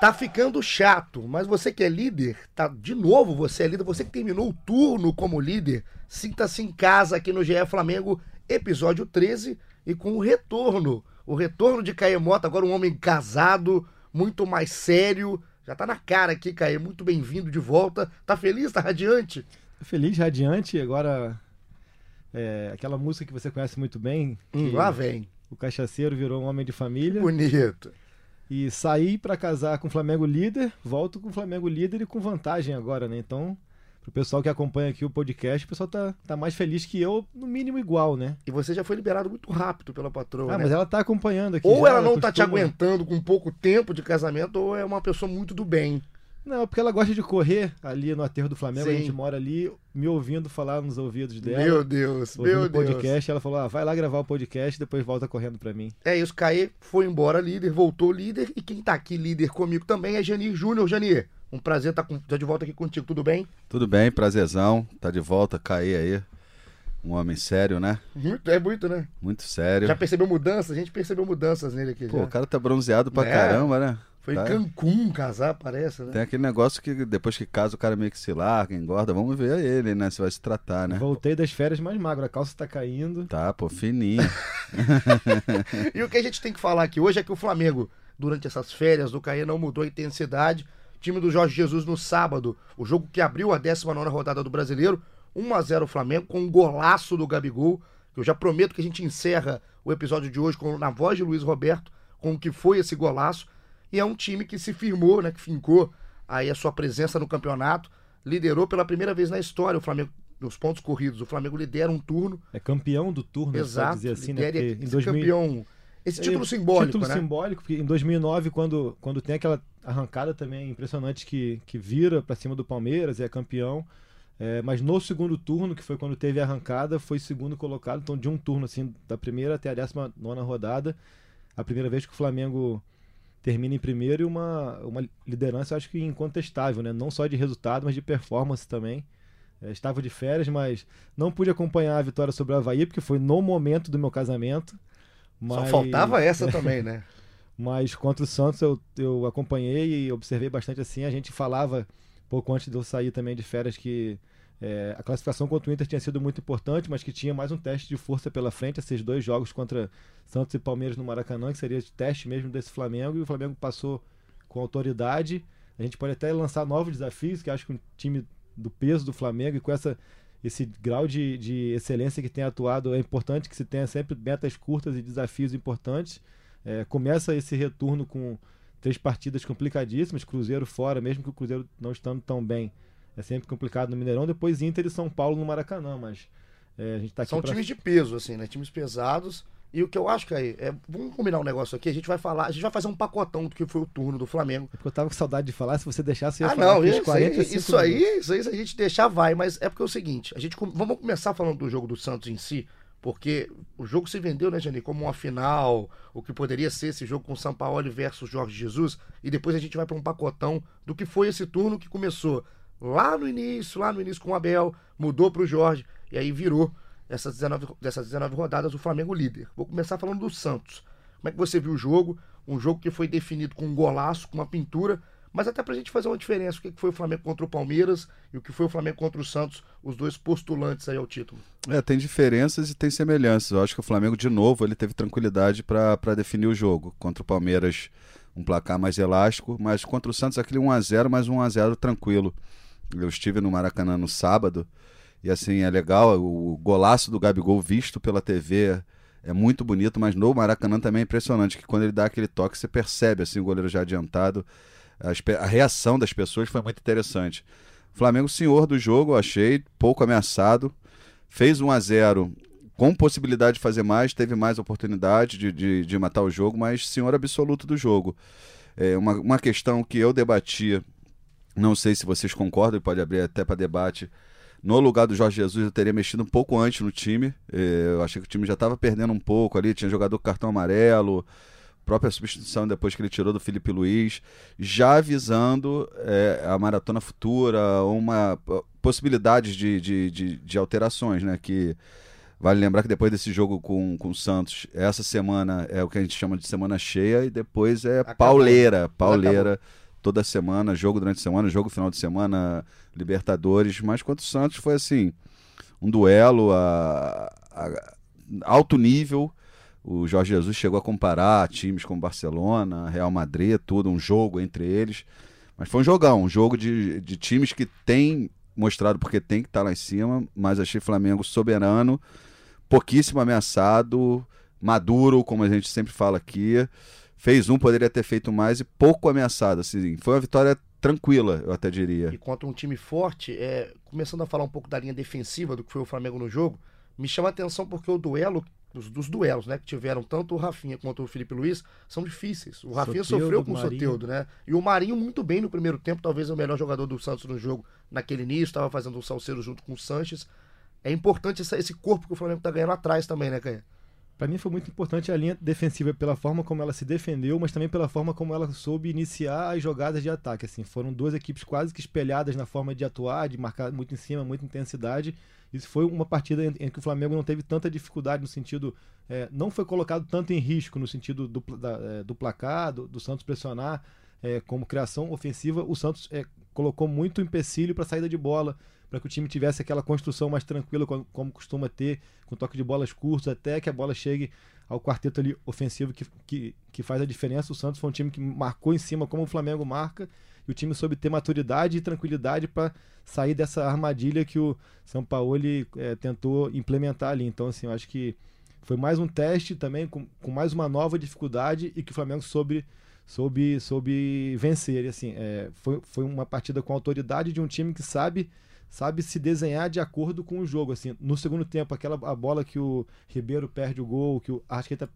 Tá ficando chato, mas você que é líder, tá de novo você é líder, você que terminou o turno como líder, sinta-se em casa aqui no GE Flamengo, episódio 13, e com o retorno, o retorno de Caê Mota, agora um homem casado, muito mais sério, já tá na cara aqui, Caê, muito bem-vindo de volta, tá feliz, tá radiante? Feliz, radiante, agora é, aquela música que você conhece muito bem. Hum, lá vem. O cachaceiro virou um homem de família. Bonito. E saí para casar com o Flamengo líder, volto com o Flamengo líder e com vantagem agora, né? Então, pro pessoal que acompanha aqui o podcast, o pessoal tá, tá mais feliz que eu, no mínimo igual, né? E você já foi liberado muito rápido pela patroa, Ah, né? mas ela tá acompanhando aqui. Ou já, ela não tá te aguentando com pouco tempo de casamento, ou é uma pessoa muito do bem. Não, porque ela gosta de correr ali no aterro do Flamengo, a Sim. gente mora ali, me ouvindo falar nos ouvidos dela. Meu Deus, meu o Deus. podcast, ela falou: ah, vai lá gravar o podcast, depois volta correndo pra mim. É isso, Caê foi embora líder, voltou líder, e quem tá aqui líder comigo também é Janir Júnior. Janir, um prazer estar com, tá de volta aqui contigo, tudo bem? Tudo bem, prazerzão. Tá de volta, cair aí. Um homem sério, né? Muito, é muito, né? Muito sério. Já percebeu mudanças? A gente percebeu mudanças nele aqui Pô, já. o cara tá bronzeado pra É. caramba, né? Foi Tá. em Cancún casar, parece, né? Tem aquele negócio que depois que casa o cara meio que se larga, engorda. Vamos ver ele, né? Se vai se tratar, né? Voltei das férias mais magro, a calça tá caindo. Tá, pô, fininho. E o que a gente tem que falar aqui hoje é que o Flamengo, durante essas férias do Caê, não mudou a intensidade. Time do Jorge Jesus no sábado, o jogo que abriu a 19 rodada do Brasileiro, 1x0 Flamengo, com um golaço do Gabigol. Eu já prometo que a gente encerra o episódio de hoje com, na voz de Luiz Roberto, com o que foi esse golaço. E é um time que se firmou, né, que fincou aí a sua presença no campeonato, liderou pela primeira vez na história o Flamengo nos pontos corridos. O Flamengo lidera um turno, É campeão do turno, exato, dizer assim, né? Porque esse em 2000... campeão. Esse título simbólico, título né? simbólico, porque em 2009, quando, quando tem aquela arrancada também impressionante que, que vira pra cima do Palmeiras e é campeão. É, mas no segundo turno, que foi quando teve a arrancada, foi segundo colocado. Então, de um turno, assim, da primeira até a 19 rodada, a primeira vez que o Flamengo termina em primeiro e uma, uma liderança, acho que incontestável, né? Não só de resultado, mas de performance também. É, estava de férias, mas não pude acompanhar a vitória sobre o Havaí, porque foi no momento do meu casamento. Só Mas- faltava essa também, né? mas contra o Santos eu, eu acompanhei e observei bastante assim. A gente falava pouco antes de eu sair também de férias que é, a classificação contra o Inter tinha sido muito importante, mas que tinha mais um teste de força pela frente, esses dois jogos contra Santos e Palmeiras no Maracanã, que seria de teste mesmo desse Flamengo, e o Flamengo passou com autoridade. A gente pode até lançar novos desafios, que acho que um time do peso do Flamengo e com essa esse grau de, de excelência que tem atuado é importante que se tenha sempre metas curtas e desafios importantes. É, começa esse retorno com três partidas complicadíssimas, Cruzeiro fora, mesmo que o Cruzeiro não estando tão bem, é sempre complicado no Mineirão. Depois Inter e São Paulo no Maracanã, mas é, a gente tá aqui São pra- times de peso, assim, né? Times pesados. E o que eu acho que aí é. Vamos combinar um negócio aqui. A gente vai falar. A gente vai fazer um pacotão do que foi o turno do Flamengo. É porque eu tava com saudade de falar, se você deixasse eu ia Ah, falar não, isso, 45 aí, isso aí, isso aí, se a gente deixar, vai. Mas é porque é o seguinte: a gente vamos começar falando do jogo do Santos em si, porque o jogo se vendeu, né, Jani, como uma final, o que poderia ser esse jogo com São Paulo versus Jorge Jesus, e depois a gente vai para um pacotão do que foi esse turno que começou lá no início, lá no início com o Abel, mudou para o Jorge, e aí virou essas 19, dessas 19 rodadas o Flamengo líder. Vou começar falando do Santos. Como é que você viu o jogo? Um jogo que foi definido com um golaço, com uma pintura, mas até pra gente fazer uma diferença, o que foi o Flamengo contra o Palmeiras e o que foi o Flamengo contra o Santos, os dois postulantes aí ao título. É, tem diferenças e tem semelhanças. Eu acho que o Flamengo, de novo, ele teve tranquilidade pra definir o jogo. Contra o Palmeiras, um placar mais elástico, mas contra o Santos, aquele 1x0, mas 1x0 tranquilo. Eu estive no Maracanã no sábado, e assim, é legal, o golaço do Gabigol visto pela TV é muito bonito, mas no Maracanã também é impressionante, que quando ele dá aquele toque, você percebe, assim, o goleiro já adiantado, a, reação das pessoas foi muito interessante. Flamengo, senhor do jogo, achei, pouco ameaçado, fez 1 a 0 com possibilidade de fazer mais, teve mais oportunidade de, de, de matar o jogo, mas senhor absoluto do jogo. É uma, uma questão que eu debatia Não sei se vocês concordam, pode abrir até para debate. No lugar do Jorge Jesus, eu teria mexido um pouco antes no time. Eh, Eu achei que o time já estava perdendo um pouco ali, tinha jogador com cartão amarelo, própria substituição depois que ele tirou do Felipe Luiz, já visando eh, a maratona futura, uma possibilidades de, de, de, de alterações, né? Que vale lembrar que depois desse jogo com, com o Santos, essa semana é o que a gente chama de semana cheia e depois é Acabou. pauleira, pauleira toda semana, jogo durante a semana, jogo final de semana, Libertadores, mas contra o Santos foi assim, um duelo a, a alto nível. O Jorge Jesus chegou a comparar times como Barcelona, Real Madrid, tudo, um jogo entre eles. Mas foi um jogão, um jogo de, de times que tem mostrado porque tem que estar lá em cima, mas achei Flamengo soberano, pouquíssimo ameaçado, maduro, como a gente sempre fala aqui. Fez um, poderia ter feito mais e pouco ameaçado. Assim, foi uma vitória tranquila, eu até diria. E contra um time forte, é, começando a falar um pouco da linha defensiva do que foi o Flamengo no jogo, me chama a atenção porque o duelo, dos, dos duelos, né, que tiveram tanto o Rafinha quanto o Felipe Luiz, são difíceis. O Rafinha Soteldo, sofreu com o. Soteudo, né? E o Marinho muito bem no primeiro tempo, talvez o melhor jogador do Santos no jogo naquele início, estava fazendo um salseiro junto com o Sanches. É importante essa- esse corpo que o Flamengo tá ganhando atrás também, né, Caio? Pra mim foi muito importante a linha defensiva pela forma como ela se defendeu, mas também pela forma como ela soube iniciar as jogadas de ataque. Assim, foram duas equipes quase que espelhadas na forma de atuar, de marcar muito em cima, muita intensidade. Isso foi uma partida em, que o Flamengo não teve tanta dificuldade no sentido, é, não foi colocado tanto em risco no sentido do, da- é, do placar, do, do Santos pressionar, é, como criação ofensiva. O Santos é, colocou muito empecilho para saída de bola, para que o time tivesse aquela construção mais tranquila, como, como costuma ter, com toque de bolas curtos, até que a bola chegue ao quarteto ali ofensivo que, que, que faz a diferença. O Santos foi um time que marcou em cima como o Flamengo marca, e o time soube ter maturidade e tranquilidade para sair dessa armadilha que o São Paulo é, tentou implementar ali. Então, assim, eu acho que foi mais um teste também, com, com mais uma nova dificuldade e que o Flamengo soube, soube, soube vencer. E, assim, é, foi, foi uma partida com autoridade de um time que sabe sabe se desenhar de acordo com o jogo. Assim, no segundo tempo, aquela a bola que o Ribeiro perde o gol, que o Arrascaeta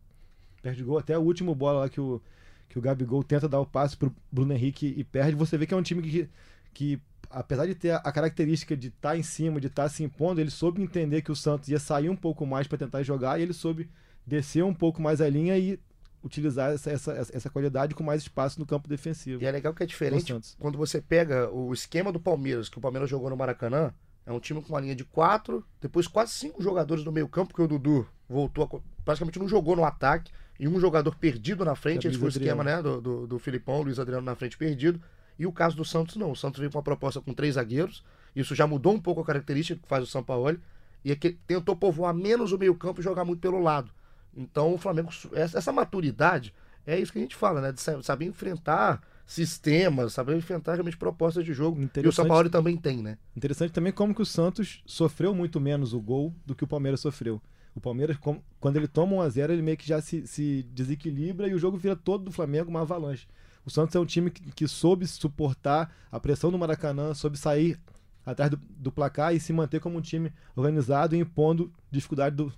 perde o gol, até a última bola lá que o, que o Gabigol tenta dar o passe pro Bruno Henrique e perde, você vê que é um time que, que apesar de ter a, característica de estar em cima, de estar se impondo, ele soube entender que o Santos ia sair um pouco mais para tentar jogar e ele soube descer um pouco mais a linha e utilizar essa, essa, essa qualidade com mais espaço no campo defensivo. E é legal que é diferente quando você pega o esquema do Palmeiras, que o Palmeiras jogou no Maracanã, é um time com uma linha de quatro, depois quase cinco jogadores no meio campo, porque o Dudu voltou, a praticamente não jogou no ataque, e um jogador perdido na frente, É, esse foi o esquema né, do, do, do Filipão, Luiz Adriano na frente perdido, e o caso do Santos não, o Santos veio com uma proposta com três zagueiros, isso já mudou um pouco a característica que faz o Sampaoli, e é que tentou povoar menos o meio campo e jogar muito pelo lado. Então o Flamengo, essa maturidade, é isso que a gente fala, né, de sa- saber enfrentar sistemas, saber enfrentar realmente propostas de jogo, e o Interessante. Sampaoli também tem, né? Interessante também como que o Santos sofreu muito menos o gol do que o Palmeiras sofreu. O Palmeiras, quando ele toma 1 a 0 ele meio que já se, se desequilibra e o jogo vira todo do Flamengo uma avalanche. O Santos é um time que, que soube suportar a pressão do Maracanã, soube sair atrás do, do placar e se manter como um time organizado e impondo dificuldade do-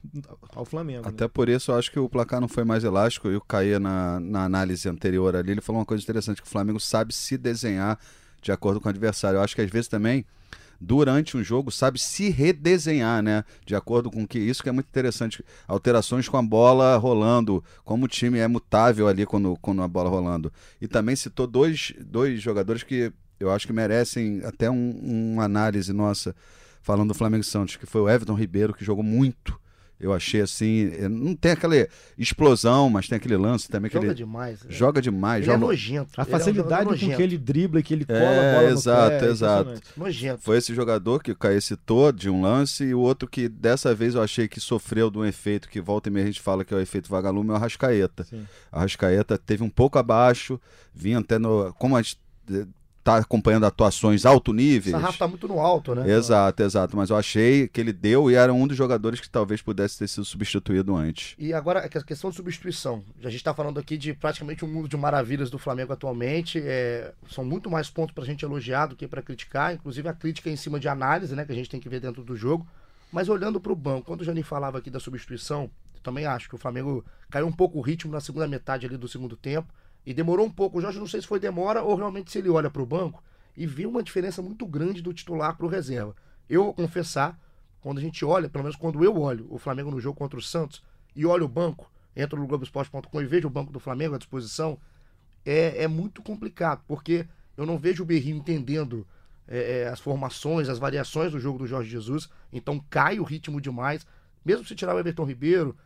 ao Flamengo. né? Até por isso eu acho que o placar não foi mais elástico. E o Caia, na, na análise anterior ali, ele falou uma coisa interessante: que o Flamengo sabe se desenhar de acordo com o adversário. Eu acho que às vezes também, durante um jogo, sabe se redesenhar, né? De acordo com que. Isso que é muito interessante. Alterações com a bola rolando, como o time é mutável ali quando, quando a bola rolando. E também citou dois, dois jogadores que eu acho que merecem até um, uma análise nossa falando do Flamengo Santos, que foi o Everton Ribeiro, que jogou muito. Eu achei assim, eh, não tem aquela explosão, mas tem aquele lance também que Joga ele demais. né? joga demais, Ele é joga nojento. A ele é um facilidade com que ele dribla e que ele cola É, a bola no exato, pé, é exato. impressionante. Nojento. Foi esse jogador que o Caê citou de um lance e o outro que dessa vez eu achei que sofreu de um efeito que volta e meia a gente fala que é o efeito vagalume, é o Arrascaeta. Sim. A Arrascaeta teve um pouco abaixo, vinha até no. Como a gente eh, tá acompanhando atuações alto O níveis. sarrafo tá muito no alto, né? Exato, exato. Mas eu achei que ele deu e era um dos jogadores que talvez pudesse ter sido substituído antes. E agora, a questão de substituição. A gente está falando aqui de praticamente um mundo de maravilhas do Flamengo atualmente. É, são muito mais pontos para a gente elogiar do que para criticar. Inclusive a crítica é em cima de análise, né? Que a gente tem que ver dentro do jogo. Mas olhando para o banco, quando o Jani falava aqui da substituição, eu também acho que o Flamengo caiu um pouco o ritmo na segunda metade ali do segundo tempo. E demorou um pouco. O Jorge não sei se foi demora ou realmente se ele olha para o banco e vê uma diferença muito grande do titular para o reserva. Eu vou confessar, quando a gente olha, pelo menos quando eu olho o Flamengo no jogo contra o Santos e olho o banco, entro no Globoesporte.com e vejo o banco do Flamengo à disposição, é, é muito complicado, porque eu não vejo o Berrio entendendo é, é, as formações, as variações do jogo do Jorge Jesus, então cai o ritmo demais. Mesmo se tirar o Everton Ribeiro,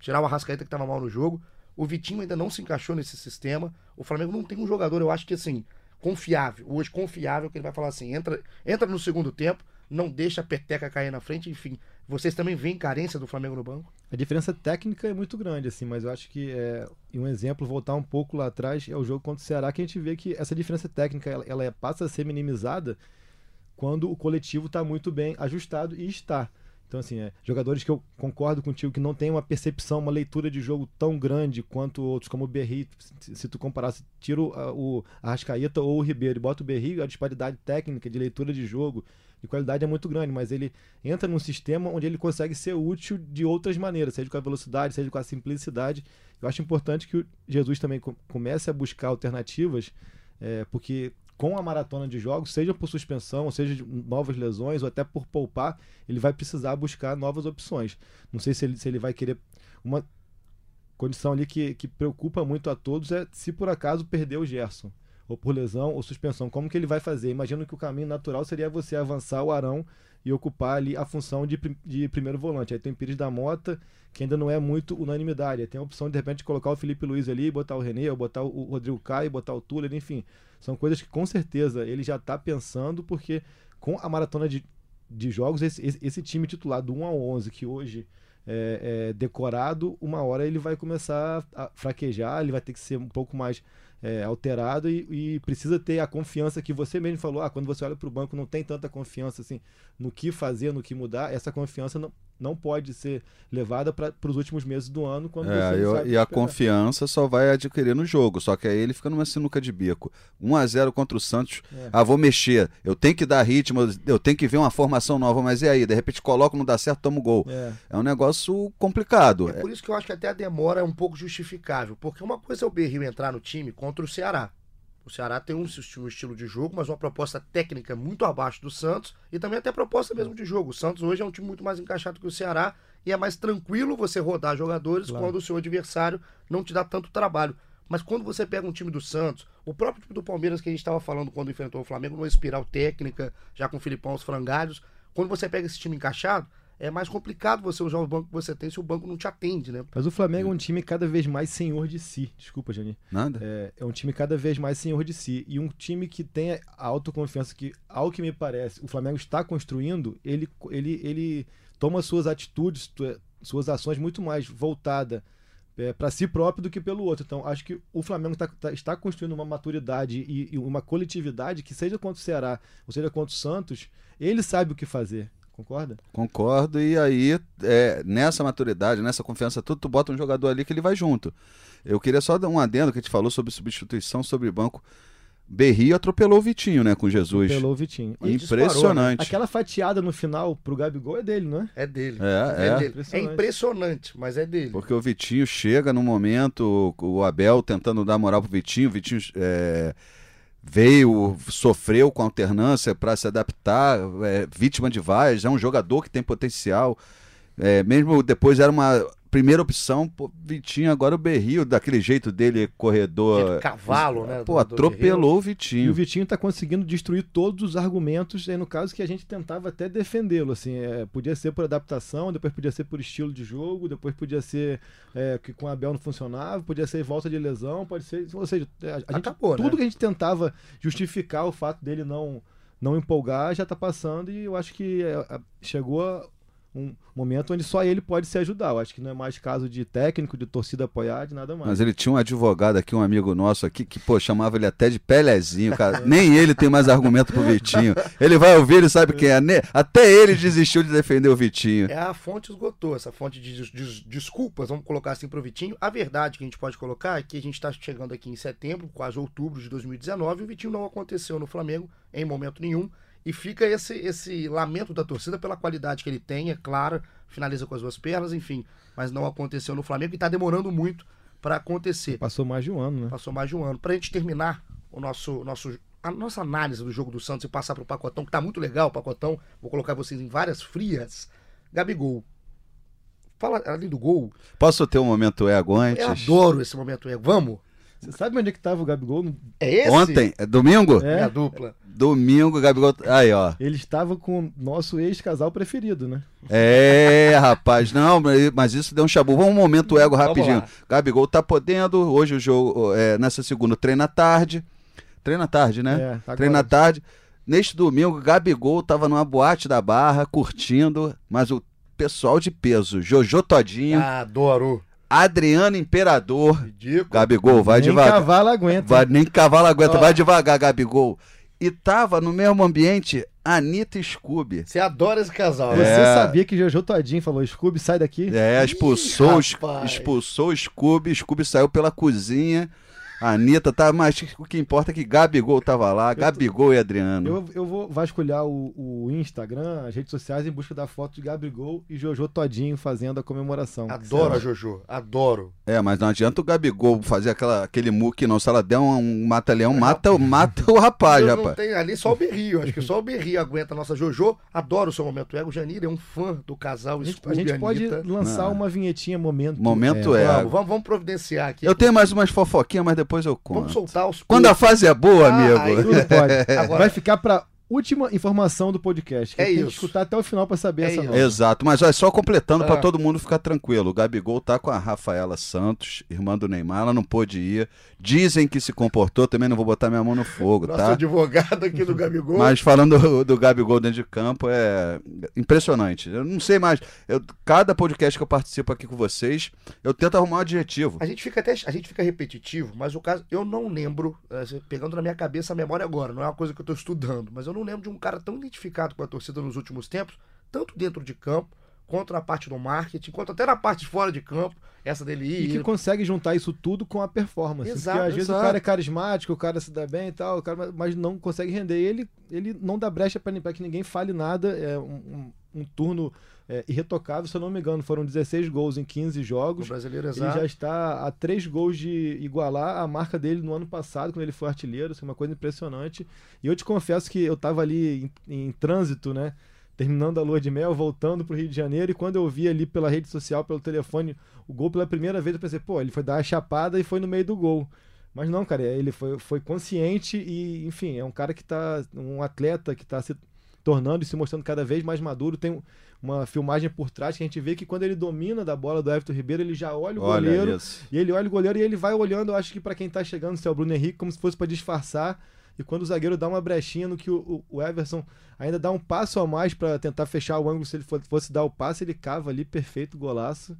tirar o Arrascaeta que estava mal no jogo, o Vitinho ainda não se encaixou nesse sistema. O Flamengo não tem um jogador, eu acho que assim, confiável, hoje confiável, que ele vai falar assim: entra, entra no segundo tempo, não deixa a peteca cair na frente, enfim. Vocês também veem carência do Flamengo no banco? A diferença técnica é muito grande, assim, mas eu acho que é, um exemplo, voltar um pouco lá atrás, é o jogo contra o Ceará, que a gente vê que essa diferença técnica ela, ela passa a ser minimizada quando o coletivo está muito bem ajustado e está. Então, assim, é, jogadores que eu concordo contigo que não tem uma percepção, uma leitura de jogo tão grande quanto outros, como o Berri, se, se tu comparasse, tira o, Arrascaeta ou o Ribeiro e bota o Berri, a disparidade técnica de leitura de jogo, de qualidade é muito grande, mas ele entra num sistema onde ele consegue ser útil de outras maneiras, seja com a velocidade, seja com a simplicidade. Eu acho importante que o Jesus também comece a buscar alternativas, é, porque com a maratona de jogos, seja por suspensão, seja novas lesões, ou até por poupar, ele vai precisar buscar novas opções. Não sei se ele, se ele vai querer. Uma condição ali que, que preocupa muito a todos é se por acaso perder o Gerson, ou por lesão ou suspensão. Como que ele vai fazer? Imagino que o caminho natural seria você avançar o Arão e ocupar ali a função de, de primeiro volante. Aí tem Pires da Mota, que ainda não é muito unanimidade. Aí tem a opção de, de repente, colocar o Felipe Luiz ali, botar o René, ou botar o Rodrigo Caio, botar o Túlio, enfim. São coisas que com certeza ele já está pensando, porque com a maratona de, de jogos, esse, esse, esse time titular do 1 ao 11, que hoje é, é, decorado, uma hora ele vai começar a fraquejar, ele vai ter que ser um pouco mais é, alterado e, e, precisa ter a confiança que você mesmo falou. Ah, quando você olha para o banco, não tem tanta confiança assim no que fazer, no que mudar. Essa confiança não, não pode ser levada para os últimos meses do ano. quando é, você eu, E a confiança só vai adquirir no jogo. Só que aí ele fica numa sinuca de bico. 1 a 0 contra o Santos. É. Ah, vou mexer. Eu tenho que dar ritmo, eu tenho que ver uma formação nova. Mas e aí? De repente coloco, não dá certo, toma o gol. É, é um negócio complicado. É por isso que eu acho que até a demora é um pouco justificável. Porque uma coisa é o Berril entrar no time contra o Ceará. O Ceará tem um, um, estilo de jogo, mas uma proposta técnica muito abaixo do Santos e também até proposta mesmo de jogo. O Santos hoje é um time muito mais encaixado que o Ceará e é mais tranquilo você rodar jogadores claro. quando o seu adversário não te dá tanto trabalho. Mas quando você pega um time do Santos, o próprio time do Palmeiras que a gente estava falando quando enfrentou o Flamengo, numa espiral técnica, já com o Filipão os frangalhos, quando você pega esse time encaixado, é mais complicado você usar o banco que você tem se o banco não te atende, né? Mas o Flamengo é um time cada vez mais senhor de si. Desculpa, Jani. Nada. É, é um time cada vez mais senhor de si. E um time que tem a autoconfiança que, ao que me parece, o Flamengo está construindo, ele, ele, ele toma suas atitudes, suas ações muito mais voltada é, para si próprio do que pelo outro. Então, acho que o Flamengo tá, tá, está construindo uma maturidade e, e, uma coletividade que, seja contra o Ceará ou seja contra o Santos, ele sabe o que fazer. Concorda? Concordo, e aí, é, nessa maturidade, nessa confiança, tudo, tu bota um jogador ali que ele vai junto. Eu queria só dar um adendo que a gente falou sobre substituição, sobre banco. Berrio atropelou o Vitinho, né, com Jesus. Atropelou o Vitinho. Impressionante. Disparou, né? Aquela fatiada no final pro Gabigol é dele, não é? É dele. É, é. é, dele. é impressionante, mas é dele. Porque o Vitinho chega no momento, o Abel tentando dar moral pro Vitinho, o Vitinho é, veio, sofreu com alternância para se adaptar, é, vítima de vaias, é um jogador que tem potencial. É, mesmo depois era uma primeira opção, pô, Vitinho, agora o Berrio, daquele jeito dele, corredor. Aquele cavalo, né? Pô, do, atropelou do o Vitinho. E o Vitinho tá conseguindo destruir todos os argumentos, aí no caso que a gente tentava até defendê-lo, assim, é, podia ser por adaptação, depois podia ser por estilo de jogo, depois podia ser é, que com a Abel não funcionava, podia ser volta de lesão, pode ser, ou seja, a, a gente, Acabou, tudo né? que a gente tentava justificar o fato dele não não empolgar já tá passando e eu acho que é, chegou um momento onde só ele pode se ajudar. Eu acho que não é mais caso de técnico, de torcida apoiar, de nada mais. Mas ele tinha um advogado aqui, um amigo nosso aqui, que, pô, chamava ele até de Pelezinho, cara. Nem ele tem mais argumento pro Vitinho. Ele vai ouvir, ele sabe quem é. Até ele desistiu de defender o Vitinho. É a fonte esgotou, essa fonte de, de desculpas, vamos colocar assim pro Vitinho. A verdade que a gente pode colocar é que a gente está chegando aqui em setembro, quase outubro de 2019, e o Vitinho não aconteceu no Flamengo em momento nenhum. E fica esse, esse lamento da torcida pela qualidade que ele tem, é claro, finaliza com as duas pernas, enfim. Mas não aconteceu no Flamengo e está demorando muito para acontecer. Passou mais de um ano, né? Passou mais de um ano. Para a gente terminar o nosso, nosso a nossa análise do jogo do Santos e passar pro Pacotão, que tá muito legal, Pacotão, vou colocar vocês em várias frias. Gabigol. Fala além do gol. Posso ter um momento ego antes? Eu adoro esse momento. ego. Vamos? Você sabe onde é que tava o Gabigol? No- É esse? Ontem, é domingo? É. Minha dupla. Domingo, Gabigol. Aí, ó. Ele estava com o nosso ex-casal preferido, né? É, rapaz, não, mas isso deu um chabu. Vamos um momento ego rapidinho. Gabigol tá podendo. Hoje o jogo, é, nessa segunda, treina à tarde. Treina tarde, né? É, treina tarde. Neste domingo, Gabigol tava numa boate da Barra, curtindo, mas o pessoal de peso, Jojo Todinho, Adoro. Adriano Imperador. Ridículo. Gabigol, vai Nem devagar. cavalo aguenta. Vai, nem cavalo aguenta, Ó. vai devagar, Gabigol. E tava no mesmo ambiente Anitta e Scooby. Você adora esse casal. Você né? É. sabia que Jojo Todinho falou, Scooby, sai daqui? É, expulsou, Ih, expulsou o Scooby, Scooby saiu pela cozinha. A Anitta tá, mas o que importa é que Gabigol tava lá, Gabigol e Adriano. Eu, eu vou vasculhar o, o Instagram, as redes sociais, em busca da foto de Gabigol e Jojo Todinho fazendo a comemoração. Adoro a Jojo. Adoro. É, mas não adianta o Gabigol fazer aquela, aquele muque, não. Se ela der um, um mata-leão, mata, mata o rapaz, Eu não rapaz. tenho ali só o Berrio. Acho que só o Berrio aguenta a nossa Jojo. Adoro o seu momento ego. Janir é um fã do casal A gente, a Scooby gente pode lançar Não. uma vinhetinha momento. Momento é. Vamos, vamos, vamos providenciar aqui. Eu tenho mais umas fofoquinhas, mas depois eu Vamos conto. soltar os Quando a fase é boa, Ah, amigo. aí- Tudo pode. Agora- Vai ficar pra última informação do podcast. que É tem que isso. escutar até o final pra saber É essa nova. Exato, mas olha, só completando pra Ah. todo mundo ficar tranquilo. O Gabigol tá com a Rafaela Santos, irmã do Neymar, ela não pôde ir. Dizem que se comportou, também não vou botar minha mão no fogo, Nosso tá? advogado aqui do Gabigol. Mas falando do, do Gabigol dentro de campo, é impressionante. Eu não sei mais. Eu, cada podcast que eu participo aqui com vocês, eu tento arrumar um adjetivo. A gente fica até a gente fica repetitivo, mas o caso eu não lembro, eh, pegando na minha cabeça a memória agora, não é uma coisa que eu tô estudando, mas eu não lembro de um cara tão identificado com a torcida nos últimos tempos, tanto dentro de campo, quanto na parte do marketing, quanto até na parte de fora de campo, essa dele ir. E que consegue juntar isso tudo com a performance. Exato, Porque às vezes exato. o cara é carismático, o cara se dá bem e tal, o cara, mas não consegue render. Ele, ele não dá brecha pra que ninguém fale nada. É um, um- um turno é, irretocável, se eu não me engano. Foram 16 gols em 15 o jogos. brasileiro Ele exato. já está a três gols de igualar a marca dele no ano passado, quando ele foi artilheiro. Isso é uma coisa impressionante. E eu te confesso que eu estava ali em, em trânsito, né? Terminando a lua de mel, voltando para o Rio de Janeiro. E quando eu vi ali pela rede social, pelo telefone, o gol pela primeira vez, eu pensei, pô, ele foi dar a chapada e foi no meio do gol. Mas não, cara, ele foi, foi consciente e, enfim, é um cara que tá. Um atleta que está se tornando e se mostrando cada vez mais maduro. Tem um- uma filmagem por trás que a gente vê que quando ele domina da bola do Everton Ribeiro, ele já olha o goleiro. Olha isso. E ele olha o goleiro e ele vai olhando, eu acho que pra quem tá chegando, se é o Bruno Henrique, como se fosse pra disfarçar. E quando o zagueiro dá uma brechinha no que o, o- Everson ainda dá um passo a mais pra tentar fechar o ângulo, se ele fo- fosse dar o passe, ele cava ali, perfeito, golaço.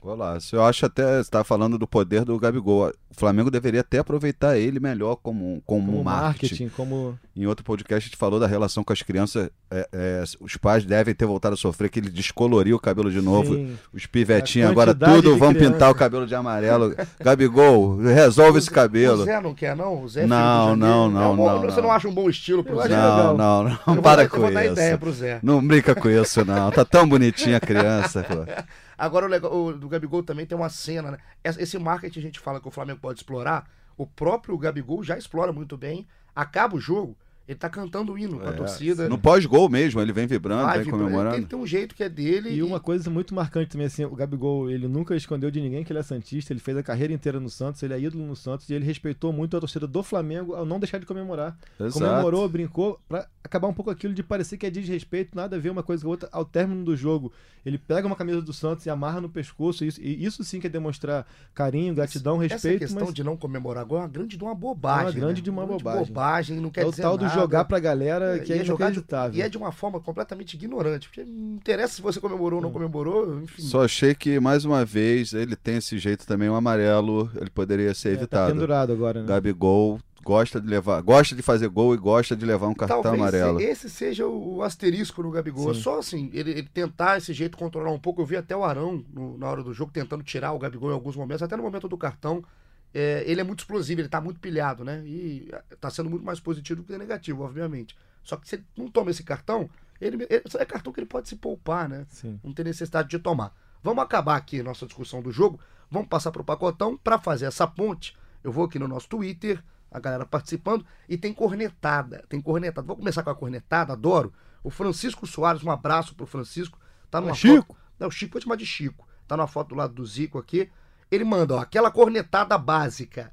Golaço. Eu acho até, você tá falando do poder do Gabigol. O Flamengo deveria até aproveitar ele melhor como, como, Como marketing. marketing, como. Em outro podcast a gente falou da relação com as crianças. É, é, os pais devem ter voltado a sofrer, que ele descoloriu o cabelo de novo. Sim. Os pivetinhos agora tudo vão criança. pintar o cabelo de amarelo. Gabigol, resolve esse O cabelo. Zé não quer, não? O Zé é Não, não, não, É um bom- não, Você não. não acha um bom estilo pro Zé? Não, não, não. Eu vou Para com vou dar isso. ideia pro Zé. Não brinca com isso, não. Tá tão bonitinha a criança. pô. Agora o, legal, o do Gabigol também tem uma cena, né? Esse marketing a gente fala que o Flamengo pode explorar. O próprio Gabigol já explora muito bem. Acaba o jogo, ele tá cantando o hino com a É, torcida. No pós-gol mesmo, ele vem vibrando, Vai vem vibrando. comemorando. Ele tem um jeito que é dele. E uma coisa muito marcante também, assim, o Gabigol, ele nunca escondeu de ninguém que ele é Santista, ele fez a carreira inteira no Santos, ele é ídolo no Santos, e ele respeitou muito a torcida do Flamengo ao não deixar de comemorar. Exato. comemorou, brincou, pra acabar um pouco aquilo de parecer que é desrespeito, nada a ver uma coisa com a outra. Ao término do jogo, ele pega uma camisa do Santos e amarra no pescoço, isso, e isso sim que é demonstrar carinho, gratidão, Essa respeito, questão mas de não comemorar agora é uma grande de uma bobagem. É uma grande né? de uma Grande bobagem. bobagem, não quer é o dizer tal do nada. Jogar pra galera que E é, jogar de- inacreditável. E é de uma forma completamente ignorante. Porque não interessa se você comemorou ou não comemorou, enfim. Só achei que, mais uma vez, ele tem esse jeito também, o amarelo, ele poderia ser É, tá evitado. pendurado agora, né? Gabigol gosta de levar, gosta de fazer gol e gosta de levar um cartão Talvez amarelo. esse seja o asterisco no Gabigol. Sim. Só assim, ele, ele tentar esse jeito controlar um pouco. Eu vi até o Arão no- na hora do jogo tentando tirar o Gabigol em alguns momentos, até no momento do cartão. É, ele é muito explosivo, ele tá muito pilhado, né? E é, tá sendo muito mais positivo do que negativo, obviamente. Só que se ele não toma esse cartão, ele, ele- é cartão que ele pode se poupar, né? Sim. não tem necessidade de tomar. Vamos acabar aqui nossa discussão do jogo, vamos passar para o pacotão para fazer essa ponte. Eu vou aqui no nosso Twitter, a galera participando. E tem cornetada, tem cornetada. Vou começar com a cornetada, adoro. O Francisco Soares, um abraço pro Francisco. Tá numa Chico? Foto... Não, o Chico pode chamar de Chico. Tá numa foto do lado do Zico aqui. Ele manda, ó, aquela cornetada básica.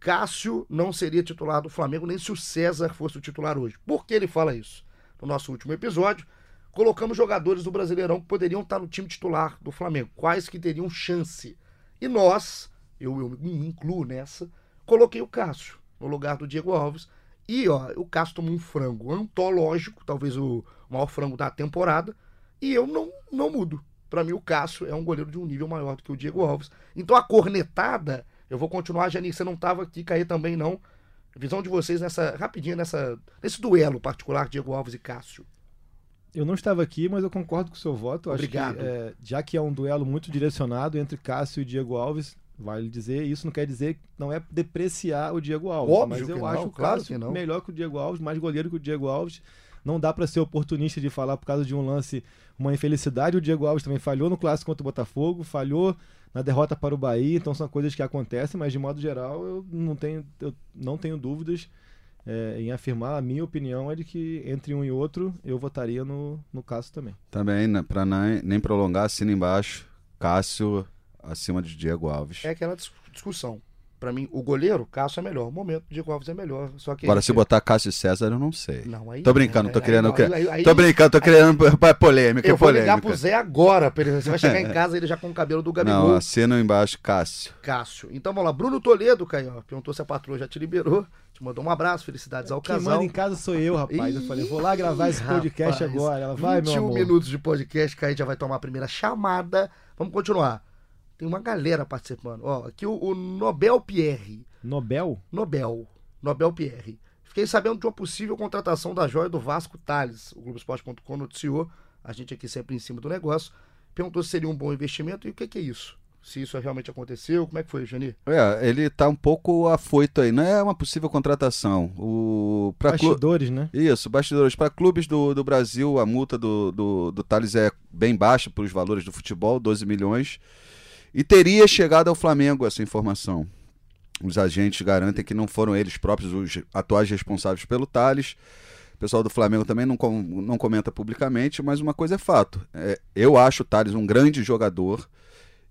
Cássio não seria titular do Flamengo nem se o César fosse o titular hoje. Por que ele fala isso? No nosso último episódio, colocamos jogadores do Brasileirão que poderiam estar no time titular do Flamengo, quais que teriam chance. E nós, eu, eu me incluo nessa, coloquei o Cássio no lugar do Diego Alves. E ó, o Cássio tomou um frango antológico, talvez o maior frango da temporada, e eu não, não mudo. Para mim, o Cássio é um goleiro de um nível maior do que o Diego Alves. Então a cornetada, eu vou continuar, Jani, você não estava aqui, cair também não. Visão de vocês nessa, rapidinho, nessa, nesse duelo particular, Diego Alves e Cássio. Eu não estava aqui, mas eu concordo com o seu voto. Obrigado. Que, é, já que é um duelo muito direcionado entre Cássio e Diego Alves, vale dizer, isso não quer dizer que não é depreciar o Diego Alves. Óbvio mas eu que acho não, o claro Cássio que não. melhor que o Diego Alves, mais goleiro que o Diego Alves. Não dá para ser oportunista de falar por causa de um lance, uma infelicidade. O Diego Alves também falhou no clássico contra o Botafogo, falhou na derrota para o Bahia, então são coisas que acontecem, mas de modo geral eu não tenho, eu não tenho dúvidas é, em afirmar. A minha opinião é de que entre um e outro eu votaria no, no Cássio também. Também, né, pra nem, prolongar, assina embaixo. Cássio acima de Diego Alves. É aquela dis- discussão. Pra mim, o goleiro, Cássio é melhor. O momento, Diego Alves é melhor. Só que Agora, se botar Cássio e César, eu não sei. Não, aí, Tô brincando, tô aí- aí- aí- Tô brincando, tô querendo pra polêmica, Eu vou polêmica. ligar pro Zé agora. pra ele- Você vai chegar em casa ele já com o cabelo do Gabigol. Não, assina embaixo, Cássio. Cássio. Então vamos lá. Bruno Toledo, Caio, perguntou se a patroa já te liberou. Te mandou um abraço, felicidades ao Quem casal. manda em casa sou eu, rapaz. eu falei, vou lá gravar esse podcast Rapaz, agora. Ela vai, meu 21 amor. minutos de podcast, Caio já vai tomar a primeira chamada. Vamos continuar. Tem uma galera participando. Ó, aqui o, o Nobel Pierre. Nobel? Nobel. Nobel Pierre. Fiquei sabendo de uma possível contratação da joia do Vasco Thales. O Globoesporte.com noticiou. A gente aqui sempre em cima do negócio. Perguntou se seria um bom investimento e o que, que é isso? Se isso realmente aconteceu, como é que foi, Jani? É, ele tá um pouco afoito aí. Não é uma possível contratação. O, pra clu- Bastidores, né? Isso, bastidores. Para clubes do, do Brasil, a multa do, do, do Thales é bem baixa para os valores do futebol, 12 milhões. E teria chegado ao Flamengo essa informação. Os agentes garantem que não foram eles próprios os atuais responsáveis pelo Thales. O pessoal do Flamengo também não, com- não comenta publicamente, mas uma coisa é fato. É, eu acho o Thales um grande jogador.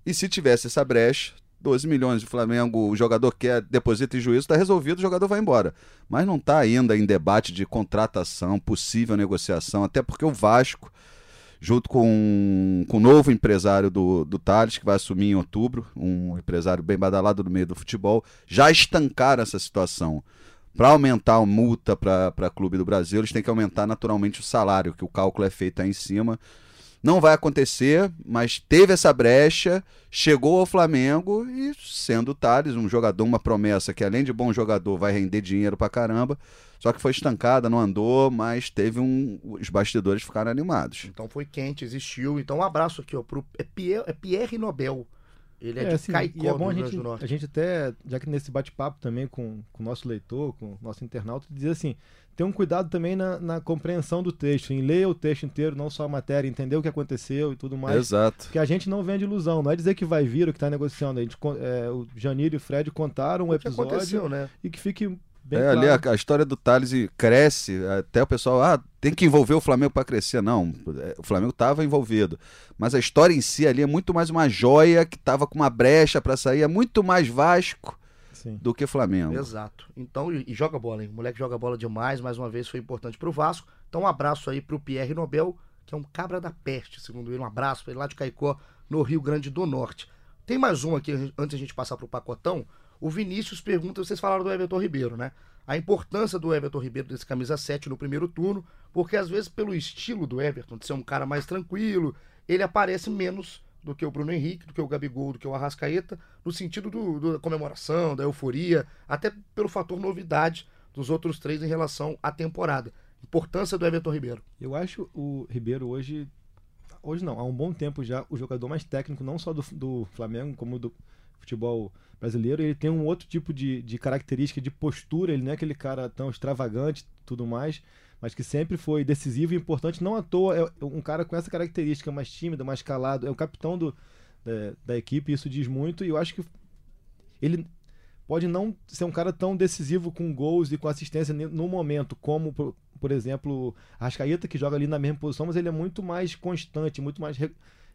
E se tivesse essa brecha, 12 milhões de Flamengo, o jogador quer, deposita em juízo, está resolvido, o jogador vai embora. Mas não está ainda em debate de contratação, possível negociação, até porque o Vasco, junto com, com o novo empresário do, do Thales, que vai assumir em outubro, um empresário bem badalado no meio do futebol, já estancaram essa situação. Para aumentar a multa para clube do Brasil, eles têm que aumentar naturalmente o salário, que o cálculo é feito aí em cima. Não vai acontecer, mas teve essa brecha, chegou ao Flamengo e, sendo o Thales, um jogador, uma promessa que além de bom jogador vai render dinheiro pra caramba, só que foi estancada, não andou, mas teve um. Os bastidores ficaram animados. Então foi quente, existiu. Então um abraço aqui, ó, pro é Pierre, é Pierre Nobel. Ele é, de assim, Caicó, e é do bom a Rio Grande gente, do Norte. a gente até, já que nesse bate-papo também com o nosso leitor, com o nosso internauta, dizer assim, ter um cuidado também na, na compreensão do texto, em ler o texto inteiro, não só a matéria, entender o que aconteceu e tudo mais. Exato. Porque a gente não vende ilusão, não é dizer que vai vir o que está negociando. A gente, é, o Janir e o Fred contaram um O que episódio aconteceu, né? e que fique bem É, claro. ali a, a história do Thales cresce, até o pessoal, ah, tem que envolver o Flamengo para crescer. Não, é, o Flamengo estava envolvido. Mas a história em si ali é muito mais uma joia que estava com uma brecha para sair, é muito mais Vasco Sim. do que Flamengo. Exato. Então, e, e joga bola, hein? O moleque joga bola demais, mais uma vez foi importante pro Vasco. Então, um abraço aí pro Pierre Nobel, que é um cabra da peste, segundo ele. Um abraço pra ele lá de Caicó, no Rio Grande do Norte. Tem mais um aqui, antes da gente passar pro pacotão. O Vinícius pergunta, vocês falaram do Everton Ribeiro, né? A importância do Everton Ribeiro desse camisa 7 no primeiro turno, porque às vezes pelo estilo do Everton, de ser um cara mais tranquilo, ele aparece menos do que o Bruno Henrique, do que o Gabigol, do que o Arrascaeta, no sentido do, do- da comemoração, da euforia, até pelo fator novidade dos outros três em relação à temporada. Importância do Everton Ribeiro. Eu acho o Ribeiro hoje, hoje não, há um bom tempo já, o jogador mais técnico, não só do, do Flamengo, como do futebol brasileiro. Ele tem um outro tipo de, de característica, de postura. Ele não é aquele cara tão extravagante tudo mais, mas que sempre foi decisivo e importante. Não à toa, é um cara com essa característica mais tímido, mais calado. É o capitão do, da, da equipe, isso diz muito. E eu acho que ele pode não ser um cara tão decisivo com gols e com assistência no momento, como, por, exemplo, a Rascaeta, que joga ali na mesma posição, mas ele é muito mais constante, muito mais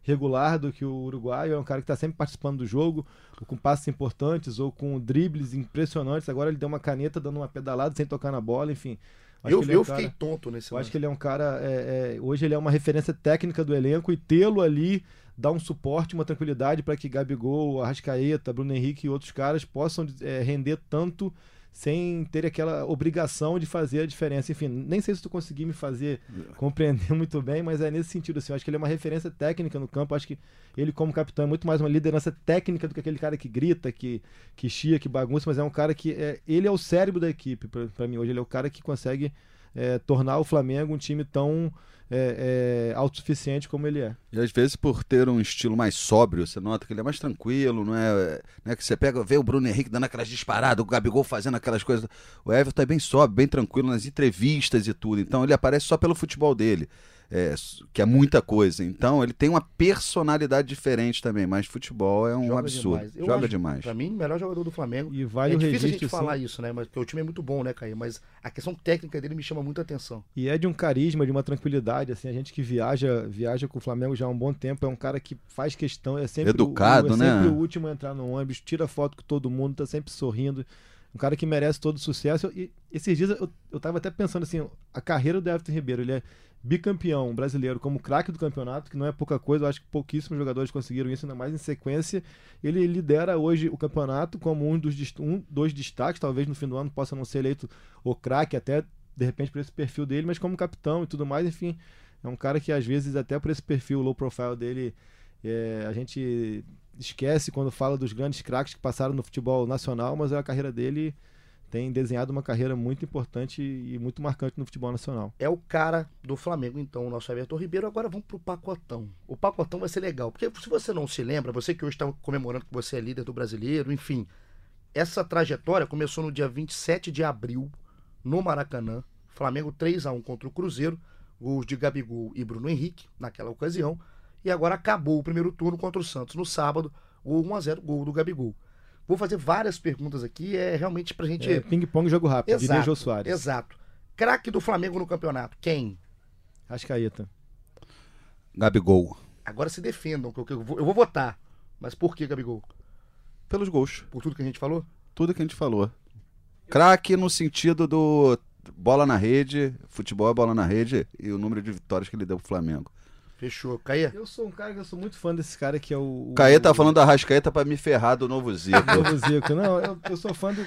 regular do que o uruguaio. É um cara que está sempre participando do jogo, ou com passes importantes, ou com dribles impressionantes. Agora ele deu uma caneta dando uma pedalada sem tocar na bola, enfim. eu é eu um fiquei cara- tonto nesse eu acho que ele é um cara. é, é, hoje ele é uma referência técnica do elenco e tê-lo ali dá um suporte, uma tranquilidade para que Gabigol, Arrascaeta, Bruno Henrique e outros caras possam é, render tanto sem ter aquela obrigação de fazer a diferença. Enfim, nem sei se tu conseguir me fazer compreender muito bem, mas é nesse sentido. Assim, eu acho que ele é uma referência técnica no campo. Eu Acho que ele, como capitão, é muito mais uma liderança técnica do que aquele cara que grita, que, que chia, que bagunça, mas é um cara que. É, ele é o cérebro da equipe, para mim. Hoje ele é o cara que consegue é, tornar o Flamengo um time tão é, é, autossuficiente como ele é. E às vezes, por ter um estilo mais sóbrio, você nota que ele é mais tranquilo, não é, não é que você pega, vê o Bruno Henrique dando aquelas disparadas, o Gabigol fazendo aquelas coisas. O Everton é bem sóbrio, bem tranquilo nas entrevistas e tudo. Então ele aparece só pelo futebol dele, é, que é muita coisa. Então ele tem uma personalidade diferente também, mas futebol é um Joga absurdo. demais. Joga acho, demais. Pra mim, melhor jogador do Flamengo. E vale é o difícil a gente falar sim. isso, né? Mas porque o time é muito bom, né, Caio? Mas a questão técnica dele me chama muita atenção. E é de um carisma, de uma tranquilidade, assim, a gente que viaja, viaja com o Flamengo já há um bom tempo, é um cara que faz questão, é sempre, Educado, o, é né? sempre o último a entrar no ônibus, tira foto com todo mundo, tá sempre sorrindo. Um cara que merece todo o sucesso. E esses dias eu, eu tava até pensando assim, a carreira do Everton Ribeiro, ele é bicampeão brasileiro como craque do campeonato, que não é pouca coisa, eu acho que pouquíssimos jogadores conseguiram isso, ainda mais em sequência. Ele lidera hoje o campeonato como um dos um, dois destaques, talvez no fim do ano possa não ser eleito o craque, até de repente por esse perfil dele, mas como capitão e tudo mais, enfim, é um cara que às vezes até por esse perfil low profile dele, é, a gente esquece quando fala dos grandes craques que passaram no futebol nacional, mas a carreira dele tem desenhado uma carreira muito importante e muito marcante no futebol nacional. É o cara do Flamengo, então, o nosso Everton Ribeiro. Agora vamos pro pacotão. O pacotão vai ser legal, porque se você não se lembra, você que hoje está comemorando que você é líder do brasileiro, enfim, essa trajetória começou no dia 27 de abril, no Maracanã. Flamengo 3 a 1 contra o Cruzeiro, gols de Gabigol e Bruno Henrique naquela ocasião. E agora acabou o primeiro turno contra o Santos no sábado, o 1 a 0 gol do Gabigol. Vou fazer várias perguntas aqui, é realmente pra gente É, Ping-pong jogo rápido, diria Jô Soares. Exato. Craque do Flamengo no campeonato, quem? Rascaeta. Gabigol. Agora se defendam, que eu vou, eu vou votar. Mas por que, Gabigol? Pelos gols. Por tudo que a gente falou? Tudo que a gente falou. Craque no sentido do bola na rede, futebol é bola na rede e o número de vitórias que ele deu pro Flamengo. Fechou. Caia? Eu sou um cara que eu sou muito fã desse cara que é o. o Caê tá falando da Rascaeta pra me ferrar do novo Zico. Novo Zico. Não, eu, eu sou fã do,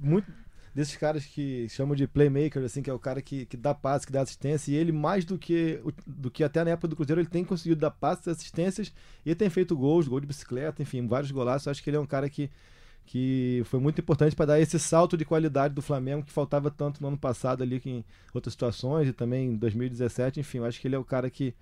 muito desses caras que chamam de playmaker, assim, que é o cara que, que dá passe, que dá assistência, e ele mais do que, do que até na época do Cruzeiro, ele tem conseguido dar passes, assistências, e ele tem feito gols, gol de bicicleta, enfim, vários golaços. Eu acho que ele é um cara que, que foi muito importante para dar esse salto de qualidade do Flamengo que faltava tanto no ano passado ali, que em outras situações, e também em 2017, enfim, eu acho que ele é o cara que.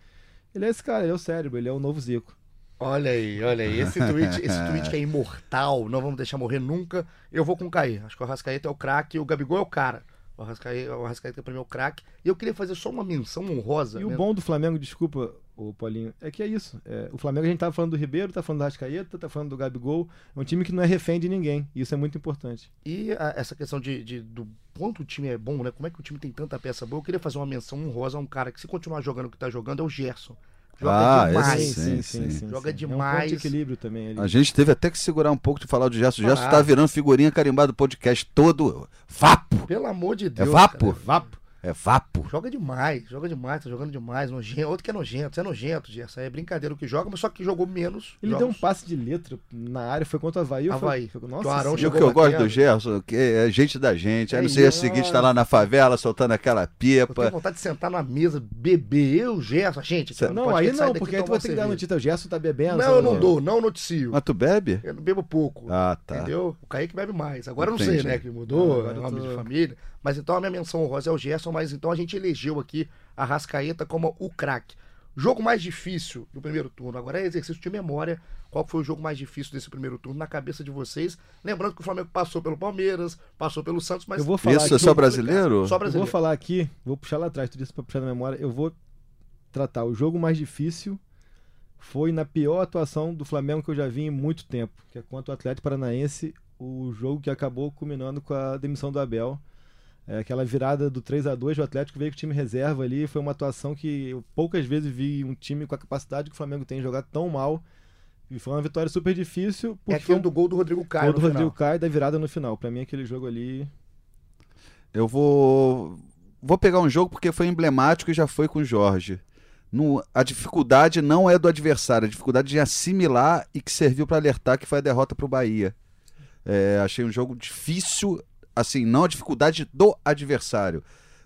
Ele é esse cara, ele é o cérebro, ele é o novo Zico. Olha aí, olha aí. Esse tweet, esse tweet que é imortal, não vamos deixar morrer nunca. Eu vou com o Caí. Acho que o Arrascaeta é o craque e o Gabigol é o cara. O Arrascaeta, o Arrascaeta pra mim é o craque. E eu queria fazer só uma menção honrosa. E o né? bom do Flamengo, desculpa, o Paulinho, é que é isso. É, o Flamengo a gente tava falando do Ribeiro, tá falando do Rascaeta, tá falando do Gabigol. É um time que não é refém de ninguém. E isso é muito importante. E a- essa questão de, de- do quanto o time é bom, né? Como é que o time tem tanta peça boa? Eu queria fazer uma menção honrosa a um cara que, se continuar jogando o que tá jogando, é o Gerson. Joga Ah, demais. esse sim, sim. Joga É um demais. de equilíbrio também ali. A gente teve até que segurar um pouco de falar do Gerson. O Gerson Ah. tá virando figurinha carimbada do podcast todo. Vapo! Pelo amor de Deus. vapo? cara, é vapo. É vapo. Joga demais, joga demais, tá jogando demais. Nojento. Outro que é nojento, você é nojento, Gerson. É brincadeira o que joga, mas só que jogou menos. Ele jogos. deu um passe de letra na área, foi contra o Havaí. Havaí. Foi, nossa, o Arão E o que eu gosto do Gerson, que é gente da gente. Aí É no dia isso. seguinte tá lá na favela soltando aquela Eu tenho pipa. vontade de sentar numa mesa, beber, eu, Gerson, gente. ó, Não, pode aí não, porque aí tu vai ter que dar notícia. O Gerson tá bebendo. Não, eu não dou, não noticio. Mas tu bebe? Eu não bebo pouco. Ah, tá. Entendeu? O Kaique bebe mais. Agora eu não sei, né? Que mudou, é eu nome de família. Mas então a minha menção honrosa é o Gerson, mas então a gente elegeu aqui a Rascaeta como o craque. Jogo mais difícil do primeiro turno. Agora é exercício de memória. Qual foi o jogo mais difícil desse primeiro turno na cabeça de vocês? Lembrando que o Flamengo passou pelo Palmeiras, passou pelo Santos, mas Eu vou falar Isso é aqui- só brasileiro? só Eu vou brasileiro. falar aqui, vou puxar lá atrás, tu disse pra puxar na memória. Eu vou tratar o jogo mais difícil foi na pior atuação do Flamengo que eu já vi em muito tempo, que é contra o Atlético Paranaense o jogo que acabou culminando com a demissão do Abel. É, aquela virada do 3 a 2 o Atlético veio com o time reserva ali, foi uma atuação que eu poucas vezes vi um time com a capacidade que o Flamengo tem de jogar tão mal. E foi uma vitória super difícil. É Porque aquele foi do gol do Rodrigo Caio. gol do no Rodrigo final. Caio da virada no final. Pra mim, aquele jogo ali. Eu vou. Vou pegar um jogo porque foi emblemático e já foi com o Jorge. No- a dificuldade não é do adversário, a dificuldade de assimilar e que serviu para alertar que foi a derrota para o Bahia. É, achei um jogo difícil, assim, não a dificuldade do adversário.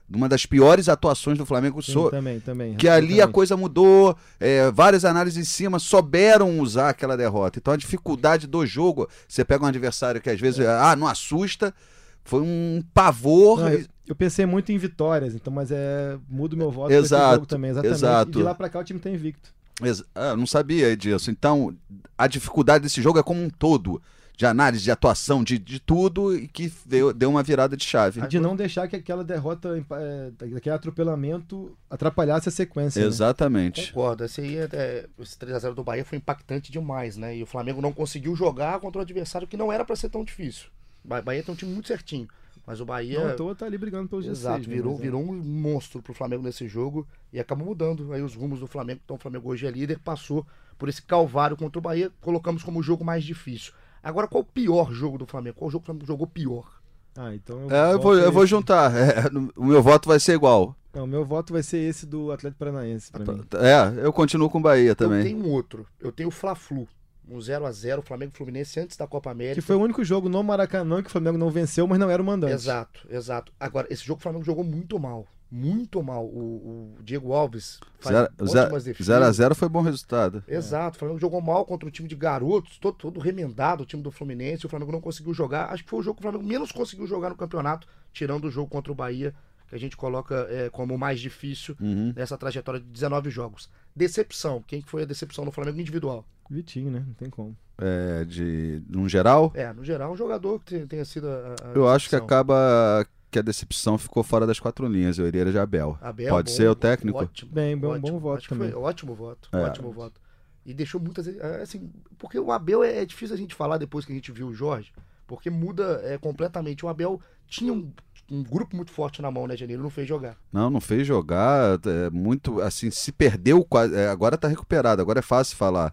Uma das piores atuações do Flamengo Sim, so- também, também. que ali a coisa mudou, é, várias análises em cima souberam usar aquela derrota. Então a dificuldade do jogo, você pega um adversário que às vezes, ah, não assusta, foi um pavor. Não, eu, eu pensei muito em vitórias, então, mas é. Mudo meu voto Exato, jogo também, exatamente. exato. E de lá pra cá o time tá invicto. Ex- ah, eu não sabia disso. Então, a dificuldade desse jogo é como um todo. De análise, de atuação, de, de tudo, e que deu, deu uma virada de chave. De não deixar que aquela derrota, é, aquele atropelamento atrapalhasse a sequência. né? Exatamente. Concordo. Esse aí, é- é, esse 3x0 do Bahia foi impactante demais, né? E o Flamengo não conseguiu jogar contra o adversário que não era pra ser tão difícil. O Ba- Bahia tem um time muito certinho. Mas o Bahia. Não à toa tá ali brigando pelos Exato, 16. né? virou, é- virou um monstro pro Flamengo nesse jogo e acabou mudando aí os rumos do Flamengo. Então o Flamengo hoje é líder, passou por esse calvário contra o Bahia, colocamos como o jogo mais difícil. Agora, qual o pior jogo do Flamengo? Qual jogo que o Flamengo jogou pior? Ah, então É, eu, vou, eu vou juntar. É, o meu voto vai ser igual. Não, meu voto vai ser esse do Atlético Paranaense pra mim. É, eu continuo com o Bahia Eu também. tenho um outro. Eu tenho o Fla-Flu. Um 0x0, Flamengo e Fluminense antes da Copa América. Que foi o único jogo no Maracanã que o Flamengo não venceu, mas não era o mandante. Exato, exato. Agora, esse jogo o Flamengo jogou muito mal. Muito mal. O, o Diego Alves faz ótimas defesas. 0x0 foi bom resultado. Exato, o Flamengo jogou mal contra o time de garotos, todo, todo remendado, o time do Fluminense, o Flamengo não conseguiu jogar. Acho que foi o jogo que o Flamengo menos conseguiu jogar no campeonato, tirando o jogo contra o Bahia, que a gente coloca é, como o mais difícil Uhum. nessa trajetória de 19 jogos. Decepção, quem que foi a decepção no Flamengo individual? Vitinho, né? Não tem como. É, de, num geral, É, no geral, um jogador que te- tenha sido a, a eu acho que acaba que a decepção ficou fora das quatro linhas. Eu iria de Abel. Abel, Pode bom, ser o técnico? Ótimo. Bem, bom, ótimo. bom voto também. Foi ótimo voto, É. ótimo voto. E deixou muitas. é, Assim, porque o Abel é, é difícil a gente falar depois que a gente viu o Jorge, porque muda é, completamente. O Abel tinha um, um grupo muito forte na mão, né, Janeiro? Não fez jogar. Não, não fez jogar. É, muito, assim, se perdeu. quase- é, agora tá recuperado, agora é fácil falar.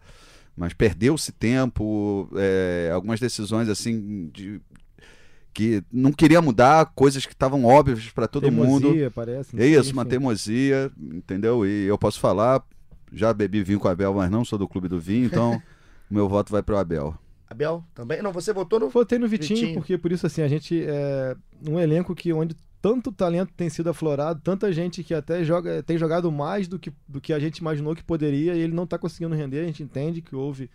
Mas perdeu-se tempo, é, algumas decisões, assim, de, que não queria mudar, coisas que estavam óbvias para todo mundo. Teimosia, parece. É isso, uma teimosia, entendeu? E eu posso falar, já bebi vinho com o Abel, mas não sou do clube do vinho, então o meu voto vai pro Abel. Abel também? Não, você votou no. Votei no Vitinho, Vitinho. porque por isso, assim, a gente é um elenco que onde tanto talento tem sido aflorado, tanta gente que até joga, tem jogado mais do que, do que a gente imaginou que poderia e ele não tá conseguindo render. A gente entende que houve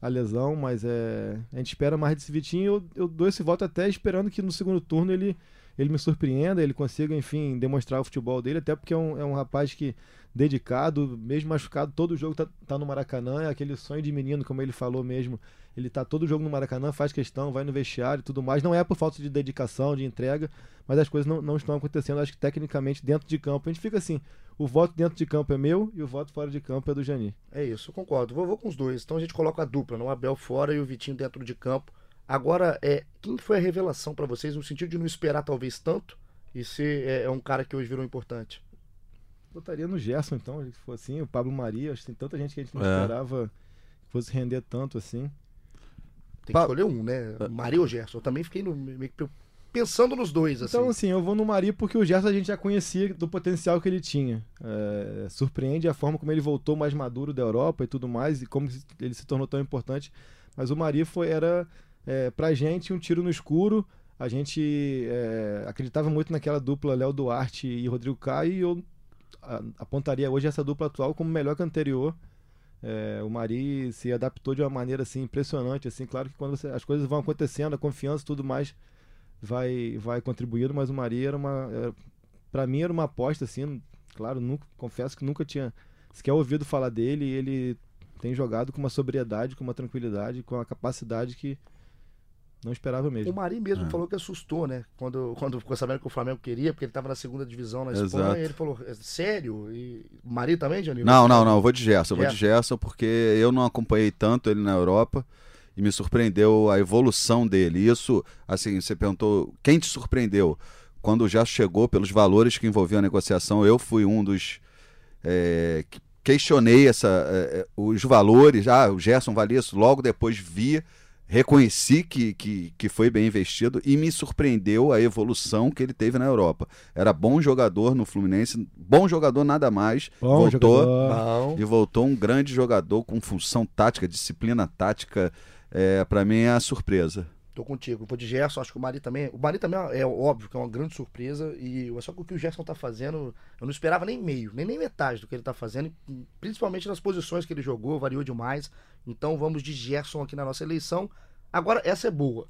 a lesão, mas é, a gente espera mais desse Vitinho. Eu, eu dou esse voto até esperando que no segundo turno ele, ele me surpreenda, ele consiga, enfim, demonstrar o futebol dele, até porque é um, é um rapaz que dedicado, mesmo machucado, todo jogo tá, tá no Maracanã, é aquele sonho de menino, como ele falou mesmo. Ele tá todo jogo no Maracanã, faz questão, vai no vestiário e tudo mais. Não é por falta de dedicação, de entrega, mas as coisas não, não estão acontecendo. Acho que tecnicamente dentro de campo a gente fica assim: o voto dentro de campo é meu e o voto fora de campo é do Jani. É isso, eu concordo. Vou, vou com os dois. Então a gente coloca a dupla, né? o Abel fora e o Vitinho dentro de campo. Agora, é, quem foi a revelação pra vocês no sentido de não esperar talvez tanto e ser é, é um cara que hoje virou importante? Botaria no Gerson, então, se for assim, o Pablo Maria. Acho que tem tanta gente que a gente não É. esperava que fosse render tanto assim. Tem que escolher um, né? Maria ou Gerson? Eu também fiquei no- meio que pensando nos dois, assim. Então, assim, eu vou no Mari porque o Gerson a gente já conhecia do potencial que ele tinha. É, surpreende a forma como ele voltou mais maduro da Europa e tudo mais, e como ele se tornou tão importante. Mas o Mari foi, era, é, pra gente, um tiro no escuro. A gente é, acreditava muito naquela dupla Léo Duarte e Rodrigo Caio, e eu apontaria hoje essa dupla atual como melhor que a anterior. É, o Mari se adaptou de uma maneira assim impressionante, assim, claro que quando você- as coisas vão acontecendo, a confiança tudo mais vai vai contribuindo, mas o Mari era uma para mim era uma aposta assim, claro, nunca confesso que nunca tinha sequer ouvido falar dele, e ele tem jogado com uma sobriedade, com uma tranquilidade, com uma capacidade que não esperava O mesmo. Mari mesmo É. falou que assustou, né? Quando, quando ficou sabendo que o Flamengo queria, porque ele tava na segunda divisão na Espanha, Exato. ele falou, "É sério? E o Mari também, Janine? Não, não, não, eu vou de Gerson, eu vou de Gerson. Gerson porque eu não acompanhei tanto ele na Europa e me surpreendeu a evolução dele. Isso, assim, você perguntou quem te surpreendeu? Quando já chegou pelos valores que envolviam a negociação, eu fui um dos é, que questionei essa, é, os valores. Ah, o Gerson valia isso. Logo depois vi reconheci que, que, que foi bem investido e me surpreendeu a evolução que ele teve na Europa. Era bom jogador no Fluminense, bom jogador nada mais. Bom voltou Bom. e voltou um grande jogador com função tática, disciplina tática. É, para mim é a surpresa. Tô contigo. Vou de Gerson, acho que o Mari também. O Mari também é óbvio que é uma grande surpresa. E só que o que o Gerson tá fazendo, eu não esperava nem meio, nem, nem metade do que ele tá fazendo. Principalmente nas posições que ele jogou, variou demais. Então vamos de Gerson aqui na nossa eleição. Agora, essa é boa.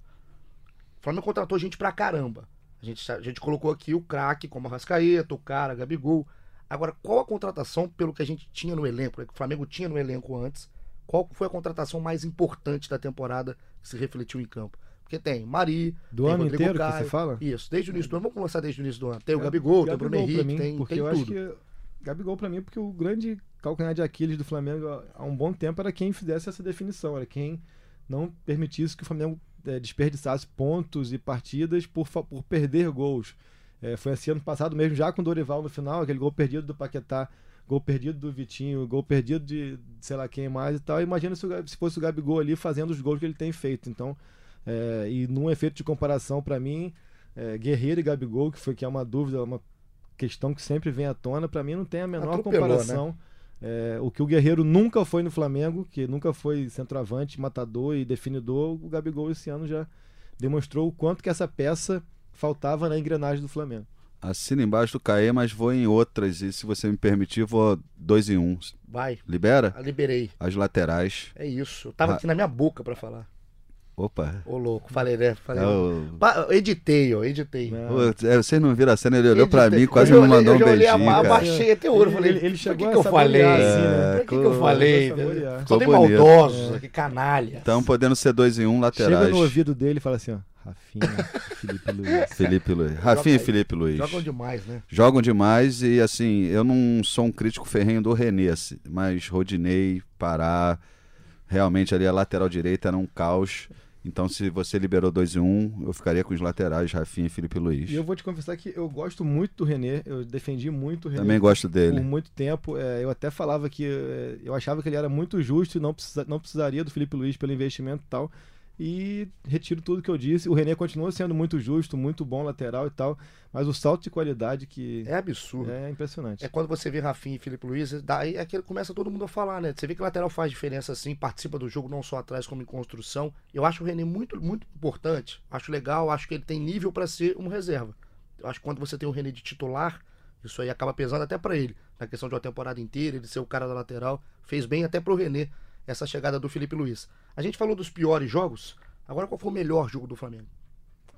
O Flamengo contratou gente pra caramba. A gente, a gente colocou aqui o craque, como a Rascaeta, o cara, Gabigol. Agora, qual a contratação, pelo que a gente tinha no elenco, né, que o Flamengo tinha no elenco antes, qual foi a contratação mais importante da temporada que se refletiu em campo? Porque tem Mari, Do tem ano Rodrigo inteiro que Caio. você fala? Isso, desde o início do ano. Vamos começar desde o início do ano. Tem o Gabigol, tem o Bruno Gabigol Henrique, mim, tem, porque tem eu tudo. acho que Gabigol pra mim, porque o grande calcanhar de Aquiles do Flamengo há um bom tempo era quem fizesse essa definição, era quem não permitisse que o Flamengo eh, desperdiçasse pontos e partidas por, por perder gols. Eh, foi assim ano passado mesmo, já com o Dorival no final, aquele gol perdido do Paquetá, gol perdido do Vitinho, gol perdido de sei lá quem mais e tal. Imagina se, o se fosse o Gabigol ali fazendo os gols que ele tem feito. Então, eh, e num efeito de comparação pra mim, eh, Guerreiro e Gabigol, que foi que é uma dúvida, uma questão que sempre vem à tona, pra mim não tem a menor Atropelou, comparação. É, o que o Guerreiro nunca foi no Flamengo, que nunca foi centroavante, matador e definidor, o Gabigol esse ano já demonstrou o quanto que essa peça faltava na engrenagem do Flamengo. Assina embaixo do Caê, mas vou em outras. E se você me permitir, vou dois em um. Vai, Libera? ah, liberei. As laterais. É isso. Eu tava Ah. aqui na minha boca pra falar. Opa. Ô, louco. Falei, né? Falei. É o- Pa- editei, ó, editei. Né? Pô, é, vocês não viram a cena, ele olhou pra Editei. mim, quase Eu me olhei- mandou um eu olhei a beijinho. ma- cara. abaixei até o olho. Falei, ele- ele chegou que, a que eu falei? assim, né? Por que, que eu falei? Bem bonito. maldosos, que canalha. Então, podendo ser dois em um, laterais. Chega no ouvido dele e fala assim, ó, Rafinha, Felipe Luiz. Felipe Luiz. Rafinha e. Felipe Luiz. Jogam demais, né? Jogam demais e, assim, eu não sou um crítico ferrenho do Renê, assim, mas Rodinei, Pará, realmente ali a lateral direita era um caos. Então, se você liberou dois em um, eu ficaria com os laterais, Rafinha e Felipe Luiz. E eu vou te confessar que eu gosto muito do René, eu defendi muito o René. Também gosto dele. por muito tempo. É, eu até falava que é, eu achava que ele era muito justo e não, precisa, não precisaria do Felipe Luiz pelo investimento e tal. E retiro tudo que eu disse. O René continua sendo muito justo, muito bom lateral e tal. Mas o salto de qualidade que É absurdo. é, impressionante. É quando você vê Rafinha e Felipe Luiz, daí é que começa todo mundo a falar, né? Você vê que o lateral faz diferença assim, participa do jogo não só atrás como em construção. Eu acho o René muito, muito importante. Acho legal, acho que ele tem nível para ser um reserva. Eu acho que quando você tem o René de titular, isso aí acaba pesando até para ele. Na questão de uma temporada inteira, ele ser o cara da lateral, fez bem até pro René essa chegada do Felipe Luiz. A gente falou dos piores jogos. Agora qual foi o melhor jogo do Flamengo?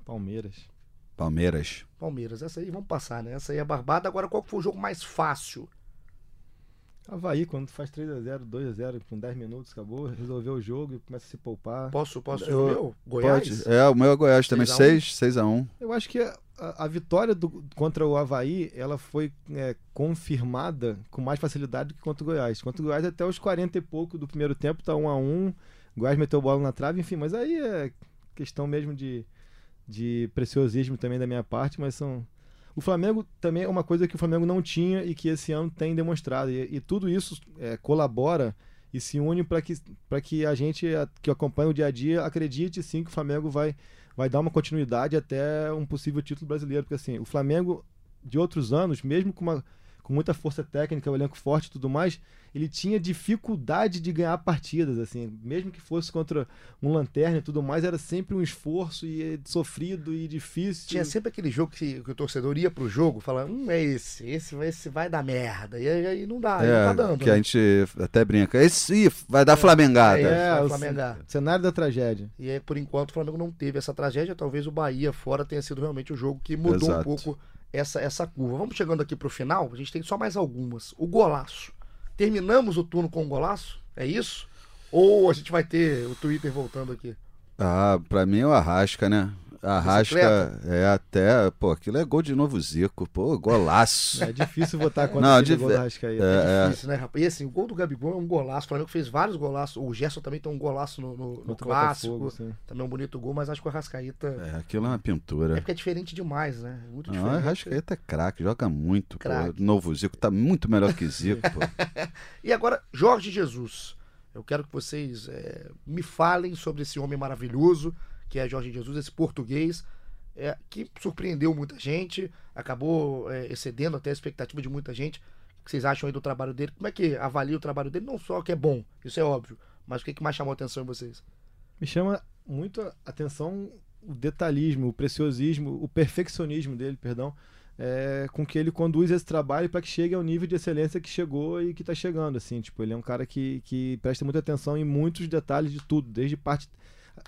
Palmeiras. Palmeiras. Palmeiras. Essa aí vamos passar, né? Essa aí é barbada. Agora qual foi o jogo mais fácil? Havaí, quando faz 3x0, 2x0, com 10 minutos, acabou, resolveu o jogo e começa a se poupar. Posso, posso Eu- o meu? Goiás? Pode. É, o meu é Goiás também. 6 a 6 6 a 1 Eu acho que a, vitória do- contra o Havaí, ela foi é, confirmada com mais facilidade do que contra o Goiás. Contra o Goiás, até os 40 e pouco do primeiro tempo, tá 1 a 1 O Goiás meteu bola na trave, enfim, mas aí é questão mesmo de, de preciosismo também da minha parte, mas são... O Flamengo também é uma coisa que o Flamengo não tinha e que esse ano tem demonstrado. E, e tudo isso é, colabora e se une para que, que a gente que acompanha o dia a dia acredite sim que o Flamengo vai, vai dar uma continuidade até um possível título brasileiro. Porque assim, o Flamengo de outros anos, mesmo com, uma, com muita força técnica, o elenco forte e tudo mais, ele tinha dificuldade de ganhar partidas. assim Mesmo que fosse contra um lanterna e tudo mais, era sempre um esforço e é sofrido e difícil. Tinha sempre aquele jogo que, que o torcedor ia pro jogo falando, hum, é esse, esse, vai- esse vai dar merda. E aí, não dá, aí É, não tá dando. que né? a gente até brinca. Esse vai dar flamengada. É, É, vai o flamengar. cenário da tragédia. E aí, por enquanto, o Flamengo não teve essa tragédia. Talvez o Bahia fora tenha sido realmente o jogo que mudou Exato. um pouco essa, essa curva. Vamos chegando aqui pro final, a gente tem só mais algumas. O golaço. Terminamos o turno com o golaço? É isso? Ou a gente vai ter o Twitter voltando aqui? Ah, pra mim é o Arrasca, né? Arrasca é até, pô, aquilo é gol de novo Zico, pô, golaço. É difícil votar contra Não, de- gol do Arrascaeta. É, É difícil, né, rapaz? E assim, o gol do Gabigol é um golaço. O Flamengo fez vários golaços. O Gerson também tem um golaço no, no- no clássico. Botafogo. Também é um bonito gol, mas acho que o Arrascaeta. é, aquilo é uma É pintura. porque é diferente demais, né? Muito Não, o diferente. Arrascaeta é craque, joga muito. Pô. Craque. Novo Zico tá muito melhor que Zico, pô. E agora, Jorge Jesus. Eu quero que vocês é, me falem sobre esse homem maravilhoso, que é Jorge Jesus, esse português, é, que surpreendeu muita gente, acabou é, excedendo até a expectativa de muita gente. O que vocês acham aí do trabalho dele? Como é que avalia o trabalho dele? Não só que é bom, isso é óbvio, mas o que, que mais chamou a atenção em vocês? Me chama muito a atenção o detalhismo, o preciosismo, o perfeccionismo dele, perdão, é, com que ele conduz esse trabalho para que chegue ao nível de excelência que chegou e que está chegando, assim, tipo, ele é um cara que, que presta muita atenção em muitos detalhes de tudo, desde parte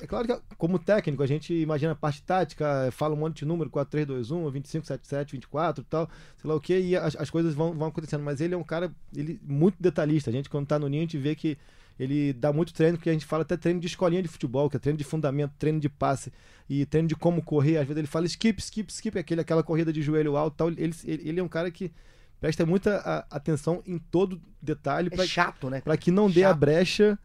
é claro que como técnico a gente imagina a parte tática, fala um monte de número, 4, 3, 2, 1, 25, 7, 7, 24 e tal, sei lá o que, e as, as coisas vão, vão acontecendo. Mas ele é um cara ele, muito detalhista. A gente, quando tá no ninho, a gente vê que ele dá muito treino, que a gente fala até treino de escolinha de futebol, que é treino de fundamento, treino de passe e treino de como correr. Às vezes ele fala skip, skip, skip, aquele, aquela corrida de joelho alto tal. Ele, ele, é um cara que presta muita a- atenção em todo detalhe É para chato, né? para que não dê a Chato. brecha,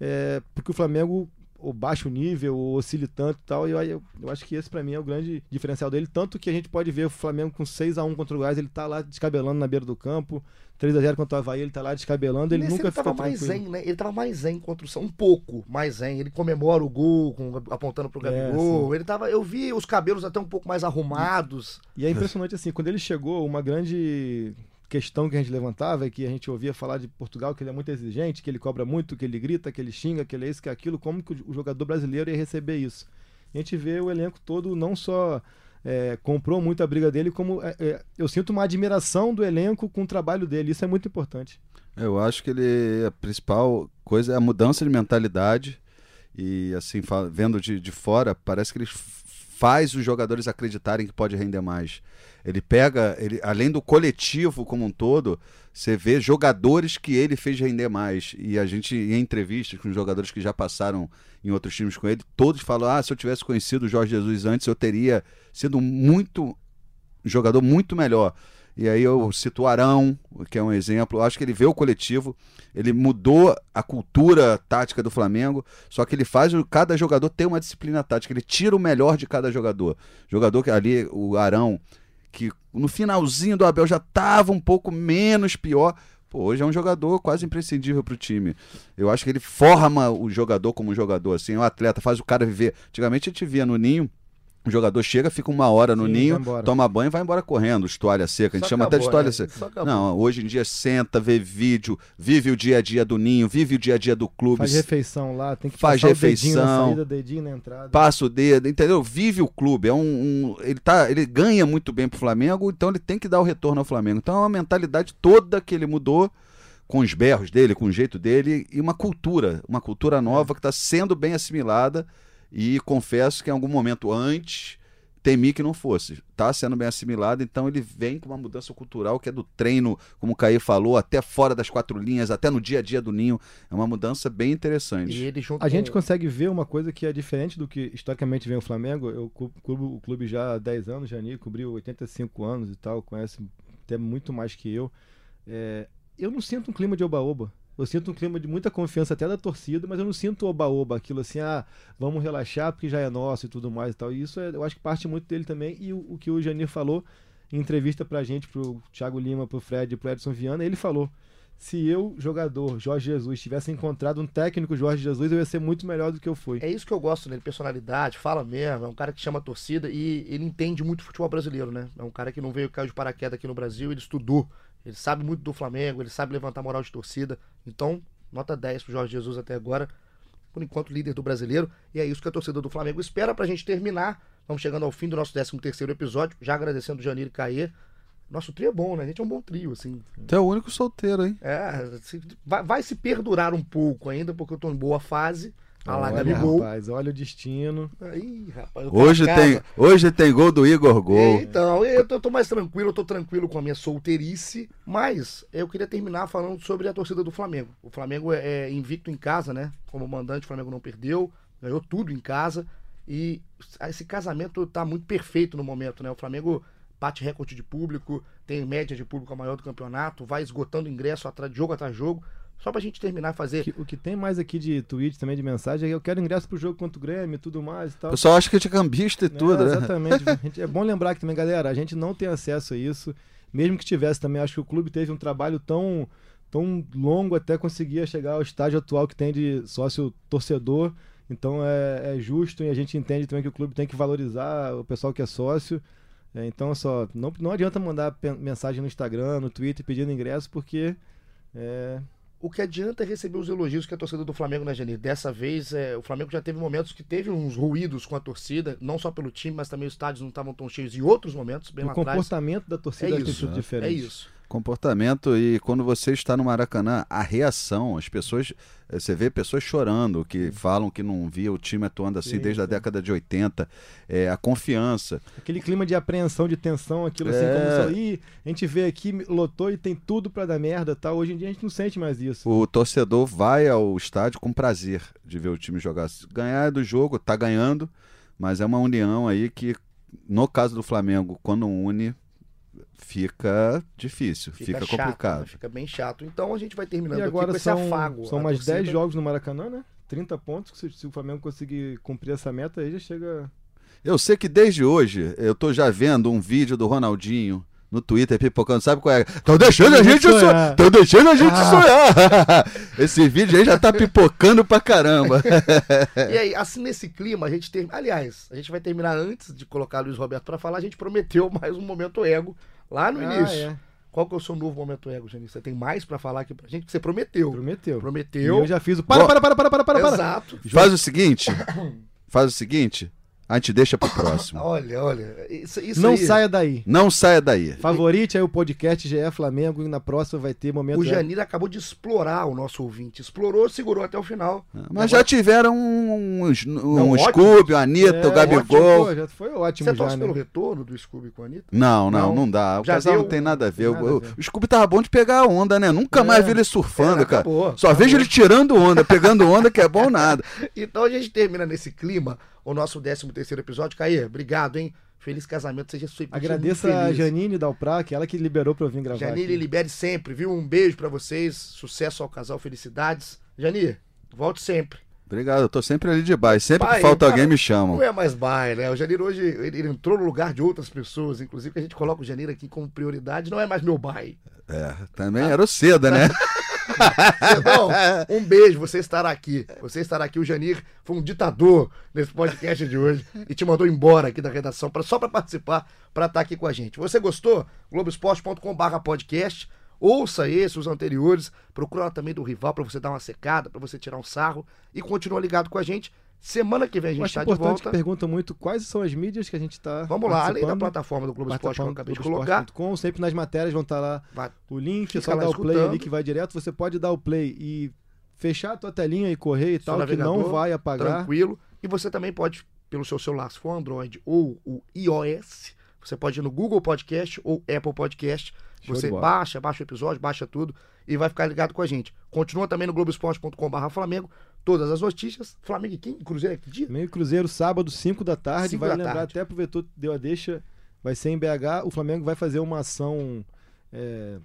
é, porque o Flamengo ou baixa o nível, ou oscile tanto e tal. E eu, eu, eu acho que esse pra mim é o grande diferencial dele. Tanto que a gente pode ver o Flamengo com 6 a 1 contra o Goiás, ele tá lá descabelando na beira do campo. 3 a 0 contra o Havaí, ele tá lá descabelando, ele Nesse nunca ele tava mais tranquilo. zen, né? Ele tava mais zen contra o São, um pouco mais zen. Ele comemora o gol, com- apontando pro É, Gabigol. ele tava, eu vi os cabelos até um pouco mais arrumados. E é impressionante assim, quando ele chegou, uma grande questão que a gente levantava é que a gente ouvia falar de Portugal que ele é muito exigente, que ele cobra muito, que ele grita, que ele xinga, que ele é isso, que é aquilo, como que o jogador brasileiro ia receber isso? A gente vê o elenco todo não só é, comprou muito a briga dele, como é, é, eu sinto uma admiração do elenco com o trabalho dele, isso é muito importante. Eu acho que ele a principal coisa é a mudança de mentalidade e assim vendo de, de fora parece que ele faz os jogadores acreditarem que pode render mais. Ele pega, ele além do coletivo como um todo, você vê jogadores que ele fez render mais e a gente em entrevistas com jogadores que já passaram em outros times com ele, todos falam: "Ah, se eu tivesse conhecido o Jorge Jesus antes, eu teria sido muito jogador muito melhor". E aí eu cito o Arão, que é um exemplo. Eu acho que ele vê o coletivo, ele mudou a cultura tática do Flamengo, só que ele faz cada jogador ter uma disciplina tática, ele tira o melhor de cada jogador. Jogador que ali, o Arão, que no finalzinho do Abel já estava um pouco menos pior. Pô, hoje é um jogador quase imprescindível para o time. Eu acho que ele forma o jogador como um jogador, assim, o atleta faz o cara viver. Antigamente a gente via no ninho, o jogador chega, fica uma hora no Sim, ninho, toma banho e vai embora correndo, toalha seca. A gente Só chama até de acabou, toalha né? seca. Acabou. Não, hoje em dia senta, vê vídeo, vive o dia a dia do ninho, vive o dia a dia do clube, Faz refeição lá, tem que Faz passar o dedinho na refeição. saída, dedinho na entrada. passa o dedo, entendeu? Vive o clube. É um, um- ele, tá, ele ganha muito bem pro Flamengo, então ele tem que dar o retorno ao Flamengo. Então é uma mentalidade toda que ele mudou com os berros dele, com o jeito dele e uma cultura, uma cultura nova que está sendo bem assimilada e confesso que em algum momento antes temi que não fosse. Está sendo bem assimilado, então ele vem com uma mudança cultural que é do treino, como o Caí falou, até fora das quatro linhas, até no dia a dia do ninho. É uma mudança bem interessante. E ele junto A gente com... consegue ver uma coisa que é diferente do que historicamente vem o Flamengo. Eu cu- cubro o clube já há 10 anos, Jani, cobriu 85 anos e tal, conhece até muito mais que eu. É, eu não sinto um clima de oba-oba. Eu sinto um clima de muita confiança até da torcida, mas eu não sinto oba-oba, aquilo assim, ah, vamos relaxar porque já é nosso e tudo mais e tal. E isso é, eu acho que parte muito dele também. E o, o que o Janir falou em entrevista pra gente, pro Thiago Lima, pro Fred pro Edson Viana, ele falou: se eu, jogador, Jorge Jesus, tivesse encontrado um técnico Jorge Jesus, eu ia ser muito melhor do que eu fui. É isso que eu gosto nele, personalidade, fala mesmo, é um cara que chama a torcida e ele entende muito futebol brasileiro, né? É um cara que não veio cair de paraquedas aqui no Brasil, ele estudou, ele sabe muito do Flamengo, ele sabe levantar moral de torcida. Então, nota 10 pro Jorge Jesus até agora, por enquanto líder do brasileiro, e é isso que a torcida do Flamengo espera pra gente terminar. Vamos chegando ao fim do nosso 13 terceiro episódio, já agradecendo o Janir e Caê. Nosso trio é bom, né? A gente é um bom trio, assim. Tu é o único solteiro, hein? É, vai, vai se perdurar um pouco ainda, porque eu tô em boa fase. Olha, rapaz, olha o destino. Aí, rapaz, eu tô Hoje tem, hoje tem gol do Igor Gol. Então, eu tô, tô mais tranquilo, eu tô tranquilo com a minha solteirice, mas eu queria terminar falando sobre a torcida do Flamengo. O Flamengo é, é invicto em casa, né? Como mandante, o Flamengo não perdeu, ganhou tudo em casa. E esse casamento tá muito perfeito no momento, né? O Flamengo bate recorde de público, tem média de público a maior do campeonato, vai esgotando ingresso atrás, jogo atrás de jogo. Só pra gente terminar e fazer. Que- o que tem mais aqui de tweet também, de mensagem, é que eu quero ingresso pro jogo contra o Grêmio e tudo mais e tal. O pessoal acha que a gente é cambista e tudo, é, né? Exatamente. Gente- é bom lembrar que também, galera, a gente não tem acesso a isso. Mesmo que tivesse também, acho que o clube teve um trabalho tão, tão longo até conseguir chegar ao estágio atual que tem de sócio torcedor. Então é, é justo e a gente entende também que o clube tem que valorizar o pessoal que é sócio. É, então só não, não adianta mandar mensagem no Instagram, no Twitter pedindo ingresso, porque é, O que adianta é receber os elogios que a torcida do Flamengo, né, Janir? Dessa vez, é, o Flamengo já teve momentos que teve uns ruídos com a torcida, não só pelo time, mas também os estádios não estavam tão cheios. E outros momentos, bem o lá atrás. comportamento da torcida É isso, sido É diferente. isso. Comportamento e quando você está no Maracanã, a reação, as pessoas, eh, você vê pessoas chorando que falam que não via o time atuando assim Sim, desde a década de 80, é, a confiança. Aquele clima de apreensão, de tensão, aquilo assim, É. como Ih, a gente vê aqui, lotou e tem tudo pra dar merda tal. Hoje em dia a gente não sente mais isso. O torcedor vai ao estádio com prazer de ver o time jogar. Ganhar é do jogo, tá ganhando, mas é uma união aí que, no caso do Flamengo, quando une, fica difícil, fica, chato, complicado. né? Fica bem chato. Então a gente vai terminando E aqui agora com esse são, afago. são mais torcida- 10 jogos no Maracanã, né? 30 pontos. Se, se o Flamengo conseguir cumprir essa meta, aí já chega. Eu sei que desde hoje eu tô já vendo um vídeo do Ronaldinho no Twitter pipocando, sabe qual é? Estão deixando a gente Sonhar. sonhar! Estão deixando a gente Ah. sonhar! Esse vídeo aí já tá pipocando pra caramba. E aí, assim, nesse clima, a gente tem. Aliás, a gente vai terminar antes de colocar Luiz Roberto pra falar. A gente prometeu mais um momento ego lá no Ah, início. é. Qual que é o seu novo momento ego, Janine? Você tem mais pra falar aqui pra gente? Que você prometeu. Prometeu. E Prometeu. eu já fiz o. Para, para, para, para, para, para, para. Exato. Faz o seguinte, faz o seguinte, a gente deixa pro próximo. Olha, olha. Isso, isso Não aí, saia daí. Não saia daí. Favorite aí o podcast GE Flamengo e na próxima vai ter momento. O. Janir acabou de explorar o nosso ouvinte. Explorou, segurou até o final. Mas já tiveram uns, um, Não, ótimo. Scooby, o Anitta, É, o Gabigol. Pô, já foi ótimo Você já, torce né? pelo retorno do Scooby com a Anitta? Não, não, Não. não, dá. O Já casal deu- não tem nada a ver. nada o, a ver. o Scooby tava bom de pegar a onda, né? Nunca mais vi ele surfando, É, cara. acabou, Só acabou. vejo ele tirando onda, pegando onda, que é bom nada. Então a gente termina nesse clima o nosso 13 terceiro episódio. Caê, obrigado, hein? Feliz casamento, seja sempre Agradeça muito a. Janine Dalprac, ela que liberou pra eu vir gravar. Janine, aqui. libere sempre, viu? Um beijo pra vocês, sucesso ao casal, felicidades. Janine, volte sempre. Obrigado, eu tô sempre ali de baixo. Sempre Pai, que falta cara, alguém, me chamam. Não é mais baile, né? O Janir hoje, ele, ele entrou no lugar de outras pessoas, inclusive que a gente coloca o Janir aqui como prioridade, não é mais meu bai. É, também era o Seda, né? Um beijo, você estará aqui. Você estará aqui. O Janir foi um ditador nesse podcast de hoje e te mandou embora aqui da redação pra, só para participar, para estar aqui com a gente. Você gostou? Globoesporte.com/barra podcast. Ouça esse, os anteriores. Procura lá também do rival para você dar uma secada, para você tirar um sarro e continua ligado com a gente. Semana que vem a gente está de importante que volta. pergunta muito quais são as mídias que a gente tá. Vamos lá, além da plataforma do Globo Esporte que eu acabei de colocar. sempre nas matérias vão estar lá Vai- o link, Fica só dar o play ali que vai direto. Você pode dar o play e fechar a tua telinha e correr e Seu tal, que não vai apagar. Tranquilo. E você também pode, pelo seu celular, se for Android ou o iOS, você pode ir no Google Podcast ou Apple Podcast. Show você baixa, baixa o episódio, baixa tudo e vai ficar ligado com a gente. Continua também no globoesporte.com.br Flamengo. Todas as notícias. Flamengo e quem? Cruzeiro é que dia? Meio Cruzeiro, sábado, 5 da tarde. Cinco vai da lembrar tarde. até aproveitou, deu a deixa. Vai ser em BH. O Flamengo vai fazer uma ação. é,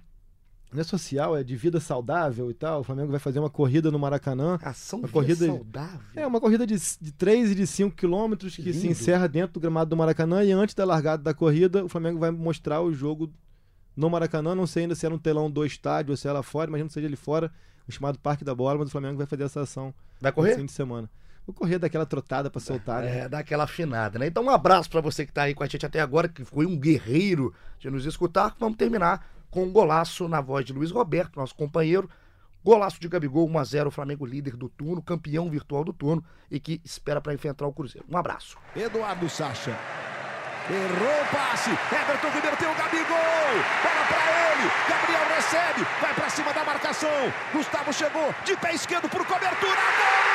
não é social, é de vida saudável e tal. O Flamengo vai fazer uma corrida no Maracanã. Ação Uma vida corrida- saudável. É uma corrida de, de 3 e de 5 quilômetros que se encerra dentro do gramado do Maracanã. E antes da largada da corrida, o Flamengo vai mostrar o jogo no Maracanã. Não sei ainda se é no telão do estádio ou se é lá fora, imagino que seja ali fora, o chamado Parque da Bola, mas o Flamengo vai fazer essa ação Vai no correr? fim de semana. Vou correr daquela trotada pra soltar, né? É, dá aquela afinada, né? Então um abraço pra você que tá aí com a gente até agora, que foi um guerreiro de nos escutar. Vamos terminar com um golaço na voz de Luiz Roberto, nosso companheiro. Golaço de Gabigol, 1x0, Flamengo líder do turno, campeão virtual do turno e que espera pra enfrentar o Cruzeiro. Um abraço. Eduardo Sacha. Errou o passe. Everton Ribeiro tem o Gabigol. Bola pra ele. Gabriel recebe. Vai pra cima da marcação. Gustavo chegou de pé esquerdo por cobertura. Golaço!